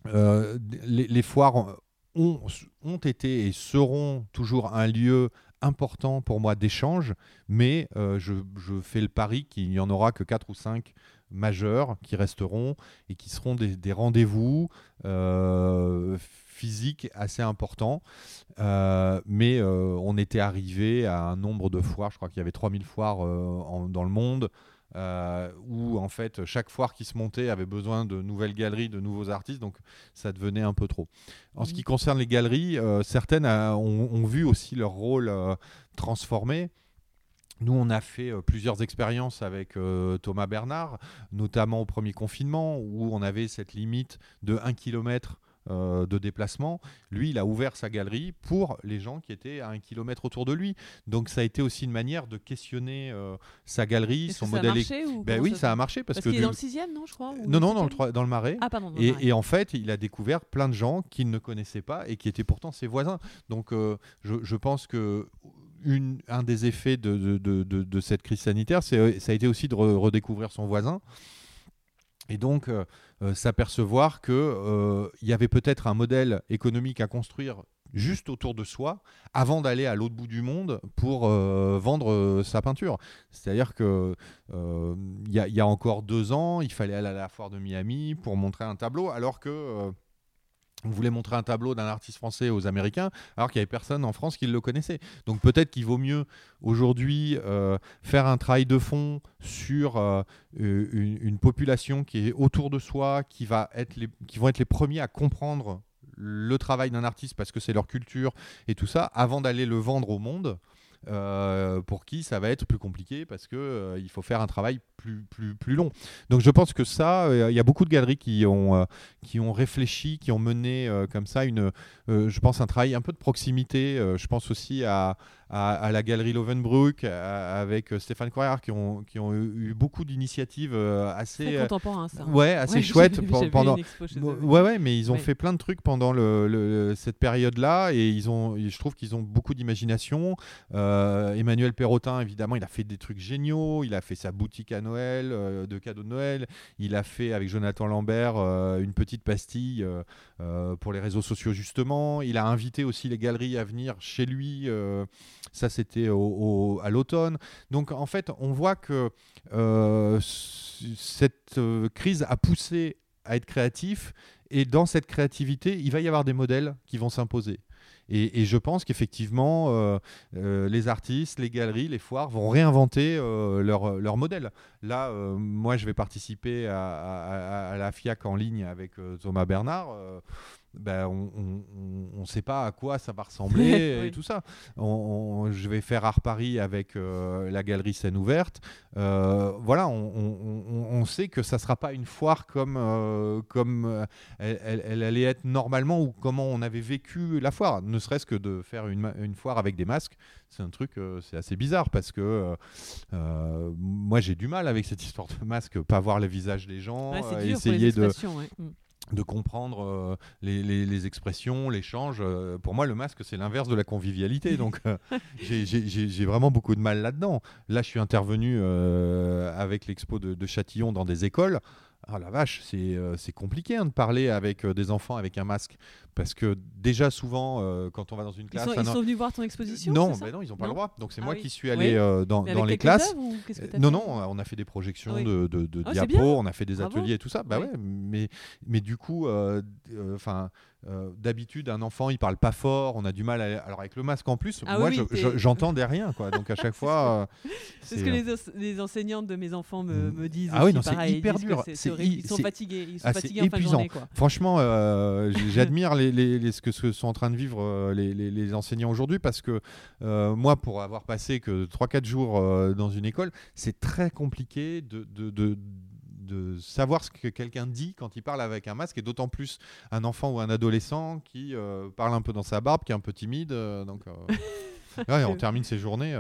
les, les foires ont, été et seront toujours un lieu important pour moi d'échange, mais euh, je, fais le pari qu'il n'y en aura que 4 ou 5 majeurs qui resteront et qui seront des, des rendez-vous euh, physiques assez importants. Euh, mais on était arrivé à un nombre de foires, je crois qu'il y avait 3000 foires dans le monde. Euh, où en fait chaque foire qui se montait avait besoin de nouvelles galeries, de nouveaux artistes, donc ça devenait un peu trop. En ce qui concerne les galeries, euh, certaines ont, vu aussi leur rôle euh, transformé. Nous, on a fait plusieurs expériences avec Thomas Bernard, notamment au premier confinement, où on avait cette limite de 1 km de déplacement, lui, il a ouvert sa galerie pour les gens qui étaient à un kilomètre autour de lui. Donc ça a été aussi une manière de questionner sa galerie, son modèle. Ça a marché ben oui, ça... a marché parce, que. est dans le sixième, non, je crois. Non, non, dans le, dans le Marais. Ah, pardon. Et, et, en fait, il a découvert plein de gens qu'il ne connaissait pas et qui étaient pourtant ses voisins. Donc je, je pense que une, un des effets de, de, de, de cette crise sanitaire, ça a été aussi de redécouvrir son voisin. Et donc, euh, euh, s'apercevoir qu'il euh, y avait peut-être un modèle économique à construire juste autour de soi avant d'aller à l'autre bout du monde pour vendre sa peinture. C'est-à-dire qu'il il y, a encore deux ans, il fallait aller à la foire de Miami pour montrer un tableau, alors que on voulait montrer un tableau d'un artiste français aux Américains, alors qu'il n'y avait personne en France qui le connaissait. Donc peut-être qu'il vaut mieux aujourd'hui euh, faire un travail de fond sur euh, une, population qui est autour de soi, qui, va qui vont être les premiers à comprendre le travail d'un artiste parce que c'est leur culture et tout ça, avant d'aller le vendre au monde. Euh, pour qui ça va être plus compliqué parce que euh, il faut faire un travail plus, plus, plus long. Donc je pense que ça, euh, il y a beaucoup de galeries qui ont, qui ont réfléchi, qui ont mené comme ça une, je pense, un travail un peu de proximité. je pense aussi à, à, la galerie Lovenbruck avec Stéphane Coirard qui ont, qui ont eu beaucoup d'initiatives assez contemporain ça. Ouais, assez chouettes pendant. Ouais, ouais, mais ils ont fait plein de trucs pendant le, cette période-là et ils ont, je trouve qu'ils ont beaucoup d'imagination. Euh, Emmanuel Perrotin, évidemment, il a fait des trucs géniaux. Il a fait sa boutique à Noël, euh, de cadeaux de Noël. Il a fait avec Jonathan Lambert euh, une petite pastille pour les réseaux sociaux, justement. Il a invité aussi les galeries à venir chez lui. Ça, c'était à l'automne. Donc, en fait, on voit que cette crise a poussé à être créatif. Et dans cette créativité, il va y avoir des modèles qui vont s'imposer. Et, je pense qu'effectivement, euh, euh, les artistes, les galeries, les foires vont réinventer euh, leur, leur, modèle. Là, moi, je vais participer à, à, la FIAC en ligne avec Thomas Bernard. Ben, on ne sait pas à quoi ça va ressembler et tout ça. je vais faire Art Paris avec la galerie scène ouverte. voilà, on, sait que ça ne sera pas une foire comme, comme elle, elle, allait être normalement ou comment on avait vécu la foire. Ne serait-ce que de faire une, une foire avec des masques, c'est un truc, c'est assez bizarre parce que moi j'ai du mal avec cette histoire de masque, pas voir le visage des gens, essayer de. De comprendre euh, les, les, expressions, l'échange. Euh, pour moi, le masque, c'est l'inverse de la convivialité. Donc, euh, j'ai vraiment beaucoup de mal là-dedans. Là, je suis intervenu avec l'expo de, de, Châtillon dans des écoles. Ah la vache, c'est compliqué hein, de parler avec des enfants avec un masque. Parce que déjà, souvent, euh, quand on va dans une classe. Ils sont, venus voir ton exposition Non, mais non ils n'ont pas le droit. Donc, c'est ah moi qui suis allé euh, dans, dans les classes. non, non, on a fait des projections ah de, de, de oh, diapos, on a fait des ateliers et tout ça. Bah ouais, mais, mais du coup, euh. D'habitude, un enfant, il parle pas fort, on a du mal. À... Alors avec le masque en plus, ah moi, j'entendais rien, quoi. Donc à chaque fois, c'est ce que les, les, enseignantes de mes enfants me, mm. me disent. Ah oui, non, c'est hyper dur. Ils sont fatigués, ils sont fatigués en fin de journée, quoi. Franchement, j'admire les les, ce que sont en train de vivre euh, les, enseignants aujourd'hui parce que euh, moi, pour avoir passé que 3-4 jours euh, dans une école, c'est très compliqué de, de, de savoir ce que quelqu'un dit quand il parle avec un masque, et d'autant plus un enfant ou un adolescent qui parle un peu dans sa barbe, qui est un peu timide. donc, on termine ses journées.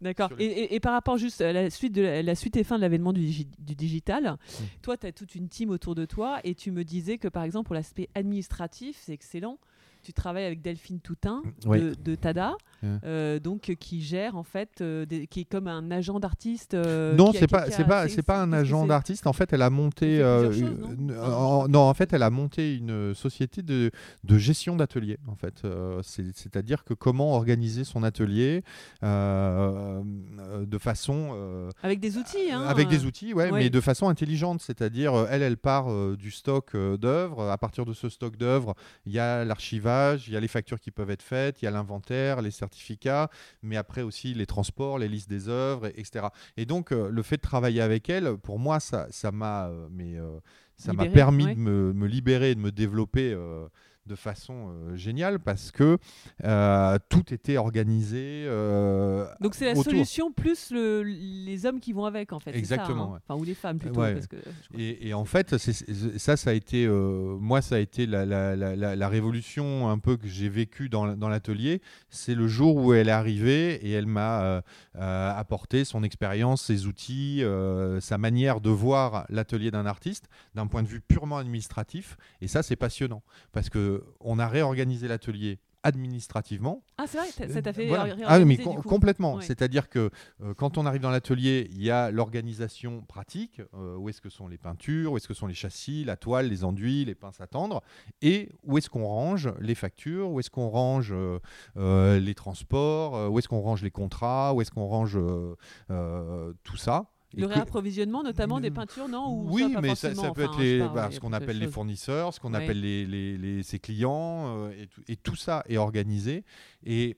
D'accord. Et, par rapport juste à la suite, de la, suite et fin de l'avènement du, digital, mmh. toi, tu as toute une team autour de toi et tu me disais que par exemple, pour l'aspect administratif, c'est excellent tu travailles avec Delphine Toutin de, Tada, euh, donc qui gère en fait, euh, qui est comme un agent d'artiste. Euh, non, c'est pas, c'est pas, c'est pas un agent d'artiste. En fait, elle a monté, non, en, fait, elle a monté une société de, de gestion d'atelier. En fait, c'est-à-dire que comment organiser son atelier de façon avec des outils, hein, avec des outils, ouais, mais de façon intelligente. C'est-à-dire, elle, elle part du stock d'œuvres. À partir de ce stock d'œuvres, il y a l'archivage il y a les factures qui peuvent être faites, il y a l'inventaire, les certificats, mais après aussi les transports, les listes des œuvres, etc. Et donc, euh, le fait de travailler avec elle, pour moi, ça m'a ça m'a euh, mais euh, ça m'a permis de me, me, libérer, de me développer de façon géniale parce que tout était organisé. Donc c'est la solution plus le, les hommes qui vont avec en fait. Exactement. Ça, hein enfin, ou les femmes plutôt. Parce que, et, en fait, ça, ça a été, moi, ça a été la, la, la, la révolution un peu que j'ai vécue dans, dans l'atelier. C'est le jour où elle est arrivée et elle m'a apporté son expérience, ses outils, sa manière de voir l'atelier d'un artiste d'un point de vue purement administratif. Et ça, c'est passionnant parce que on a réorganisé l'atelier administrativement. Ah, c'est vrai, ça t'a fait Ah, mais complètement. C'est-à-dire que euh, quand on arrive dans l'atelier, il y a l'organisation pratique euh, où est-ce que sont les peintures, où est-ce que sont les châssis, la toile, les enduits, les pinces à tendre, et où est-ce qu'on range les factures, où est-ce qu'on range euh, les transports, où est-ce qu'on range les contrats, où est-ce qu'on range tout ça. Le réapprovisionnement, notamment des peintures, non Oui, mais ça, peut être bah, ce qu'on appelle les fournisseurs, ce qu'on appelle les, ses clients, euh, et, tout, ça est organisé. Et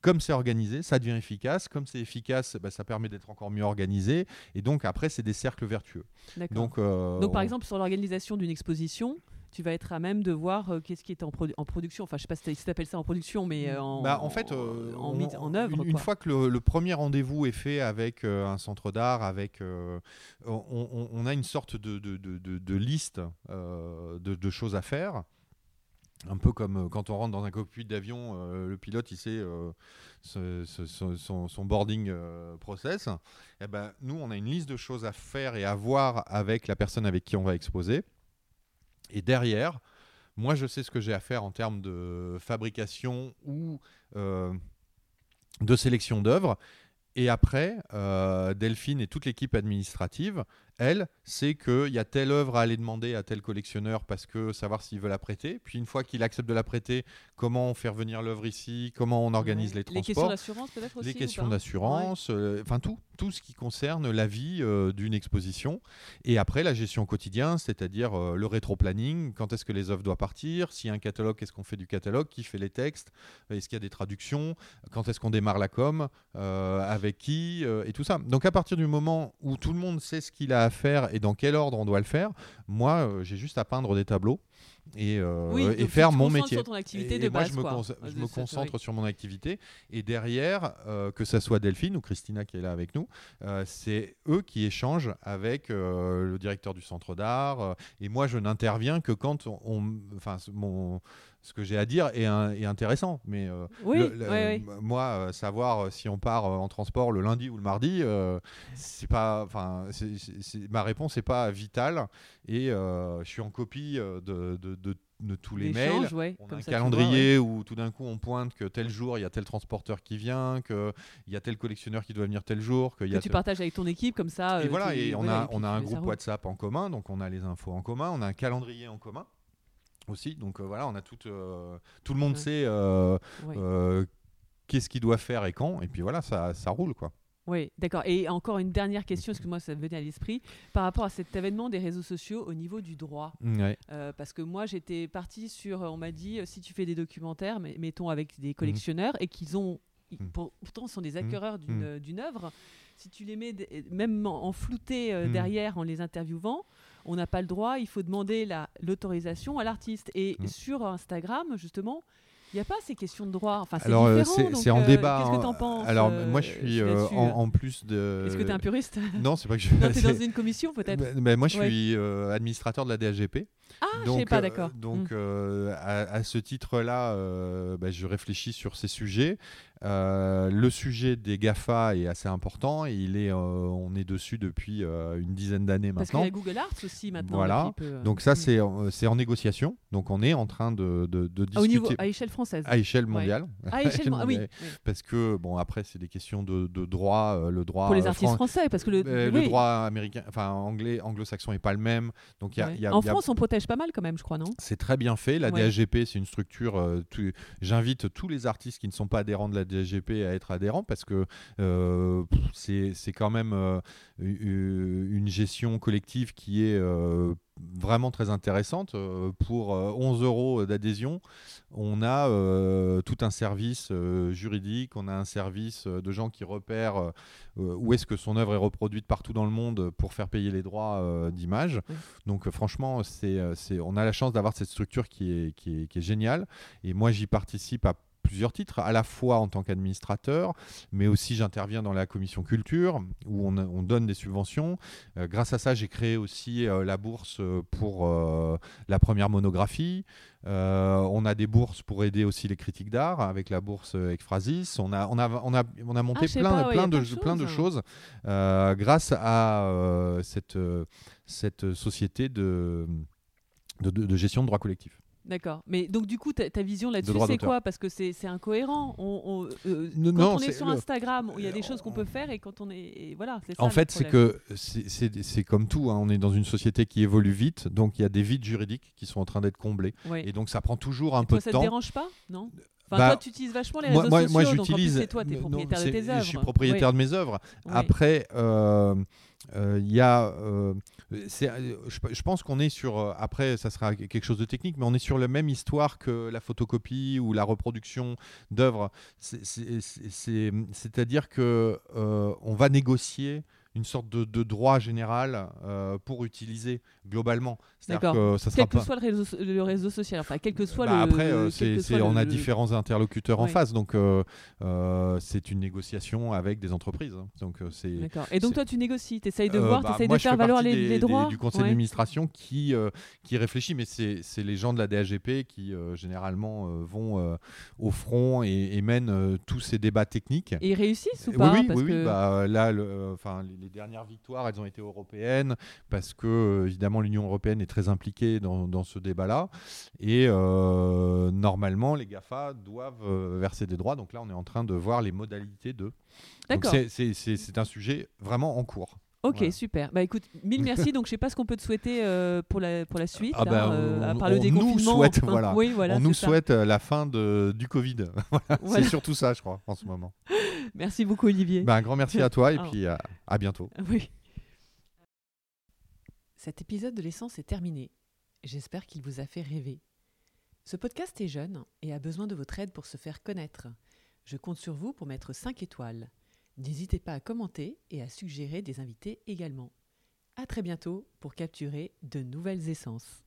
comme c'est organisé, ça devient efficace. Comme c'est efficace, bah, ça permet d'être encore mieux organisé. Et donc après, c'est des cercles vertueux. Donc, euh, donc par exemple, sur l'organisation d'une exposition, tu vas être à même de voir euh, qu'est-ce qui est en, en, production. Enfin, je sais pas si tu appelles ça en production, mais euh, en, bah, en fait, euh, en, en, œuvre. Une, fois que le, premier rendez-vous est fait avec un centre d'art, avec, on, a une sorte de, de, de, de liste de, choses à faire. Un peu comme quand on rentre dans un cockpit d'avion, le pilote il sait son, son, boarding process. Et eh ben, nous, on a une liste de choses à faire et à voir avec la personne avec qui on va exposer. Et derrière, moi, je sais ce que j'ai à faire en termes de fabrication ou euh, de sélection d'œuvres. Et après, euh, Delphine et toute l'équipe administrative elle, c'est qu'il y a telle œuvre à aller demander à tel collectionneur parce que savoir s'il veut la prêter. Puis une fois qu'il accepte de la prêter, comment on fait revenir l'œuvre ici, comment on organise les transports. Les questions d'assurance peut-être aussi Les questions d'assurance, euh, enfin tout, tout ce qui concerne la vie euh, d'une exposition. Et après, la gestion quotidienne, c'est-à-dire euh, le rétro-planning, quand est-ce que les œuvres doivent partir, s'il y a un catalogue, qu'est-ce qu'on fait du catalogue, qui fait les textes, est-ce qu'il y a des traductions, quand est-ce qu'on démarre la com, avec qui, et tout ça. Donc à partir du moment où tout le monde sait ce qu'il a à faire et dans quel ordre on doit le faire. Moi, euh, j'ai juste à peindre des tableaux et, euh, et faire mon métier. Sur ton activité de moi, je me, je me concentre sur mon activité. Et derrière, euh, que ce soit Delphine ou Christina qui est là avec nous, c'est eux qui échangent avec le directeur du centre d'art. et moi, je n'interviens que quand on, enfin, mon ce que j'ai à dire est, intéressant. Mais euh, moi, euh, savoir euh, si on part en transport le lundi ou le mardi, c'est pas, enfin, ma réponse n'est pas vitale. Et je suis en copie de, de, tous les mails. on a un calendrier où tout d'un coup on pointe que tel jour il y a tel transporteur qui vient, qu'il y a tel collectionneur qui doit venir tel jour. Que, y a tu partages avec ton équipe comme ça. Et voilà, et on a, on a un groupe WhatsApp en commun, donc on a les infos en commun, on a un calendrier en commun aussi. Donc euh, voilà, on a tout, euh, tout le monde sait euh, qu'est-ce qu'il doit faire et quand. Et puis voilà, ça, ça roule quoi. Oui, d'accord. Et encore une dernière question, parce que moi, ça me venait à l'esprit, par rapport à cet événement des réseaux sociaux au niveau du droit. parce que moi, j'étais partie sur, on m'a dit, si tu fais des documentaires, mettons avec des collectionneurs, et qu'ils ont, mmh. pourtant, sont des acquéreurs mmh. d'une œuvre, si tu les mets même en, flouté derrière en les interviewant, on n'a pas le droit, il faut demander l'autorisation à l'artiste. Et mm. sur Instagram, justement, il n'y a pas ces questions de droit. Enfin, c'est Alors, euh, c'est en euh, débat. Qu'est-ce que tu en penses Alors, moi, je suis euh, en, plus de. Est-ce que tu es un puriste? Non, c'est pas que je. tu es dans une commission, peut-être bah, bah, Moi, je suis administrateur de la DHGP. Ah, je sais pas, d'accord. donc, mm. à, ce titre-là, bah, je réfléchis sur ces sujets. Euh, le sujet des GAFA est assez important et il est, euh, on est dessus depuis euh, une dizaine d'années maintenant. Parce qu'il y a Google Arts aussi maintenant. Voilà. Donc ça, c'est c'est en négociation. Donc on est en train de, de, discuter. Au niveau, à échelle française. À échelle mondiale. À échelle oui, Parce que, bon, après, c'est des questions de, droit. le droit Pour les artistes français, parce que le, le droit américain, enfin anglais, anglo-saxon n'est pas le même. Donc, y a, y a, en France, on protège pas mal quand même, je crois, non? C'est très bien fait. La DHGP, c'est une structure. J'invite tous les artistes qui ne sont pas adhérents de la À être adhérent parce que euh, c'est quand même euh, une gestion collective qui est euh, vraiment très intéressante. pour 11 euros d'adhésion, on a tout un service juridique, on a un service de gens qui repèrent où est-ce que son œuvre est reproduite partout dans le monde pour faire payer les droits d'image. Donc franchement, c'est, on a la chance d'avoir cette structure qui est, qui est, qui est géniale. Et moi, j'y participe à plusieurs titres, à la fois en tant qu'administrateur, mais aussi j'interviens dans la commission culture où on, donne des subventions. Euh, grâce à ça, j'ai créé aussi euh, la bourse pour euh, la première monographie. on a des bourses pour aider aussi les critiques d'art avec la bourse Ekphrasis. On a, on a, on a, on a monté ah, plein, plein, de, plein de choses grâce à cette, cette société de, de, de gestion de droits collectifs. D'accord. Mais donc, du coup, ta, vision là-dessus, c'est quoi? Parce que c'est incohérent. On, euh, quand on est sur Instagram, il y a des choses qu'on peut faire et quand on est. voilà, ça, En fait, c'est que c'est comme tout. Hein. On est dans une société qui évolue vite. Donc, il y a des vides juridiques qui sont en train d'être comblés. Et donc, ça prend toujours un peu de temps. Ça te dérange pas? Non? Enfin, bah, toi, tu utilises vachement les réseaux moi, sociaux. Moi, j'utilise. C'est toi, tu es propriétaire de tes œuvres. Je suis propriétaire de mes œuvres. Après, euh, euh, il y a, euh, euh, je, pense qu'on est sur, après ça sera quelque chose de technique, mais on est sur la même histoire que la photocopie ou la reproduction d'œuvres. C'est-à-dire que on va négocier une sorte de, de droit général euh, pour utiliser globalement. D'accord. Que ça sera quel que soit le réseau, le réseau, social, enfin quel que soit bah, le. Après, euh, c'est, on a différents interlocuteurs en face, donc euh, c'est une négociation avec des entreprises. Hein. Donc c'est. D'accord. Et donc toi, tu négocies, tu essayes de voir, bah, tu essayes de faire valoir les, les, droits. du conseil d'administration qui qui réfléchit, mais c'est, les gens de la DHGP qui généralement vont au front et, mènent tous ces débats techniques. Et ils réussissent ou pas Oui, oui, oui. Bah, là, enfin les dernières victoires, elles ont été européennes parce que, euh, évidemment, l'Union européenne est très impliquée dans, ce débat-là. Et euh, normalement, les GAFA doivent euh, verser des droits. Donc là, on est en train de voir les modalités de. D'accord. C'est un sujet vraiment en cours. Ok, super. Bah écoute, mille merci. Donc je sais pas ce qu'on peut te souhaiter pour, la, pour la suite, ah bah, à part le déconfinement. Nous souhaite, voilà. Oui, voilà, on nous souhaite la fin de, du Covid. C'est surtout ça, je crois, en ce moment. Merci beaucoup, Olivier. Bah, un grand merci à toi et puis à, à bientôt. Oui. Cet épisode de l'essence est terminé. J'espère qu'il vous a fait rêver. Ce podcast est jeune et a besoin de votre aide pour se faire connaître. Je compte sur vous pour mettre 5 étoiles. N'hésitez pas à commenter et à suggérer des invités également. À très bientôt pour capturer de nouvelles essences.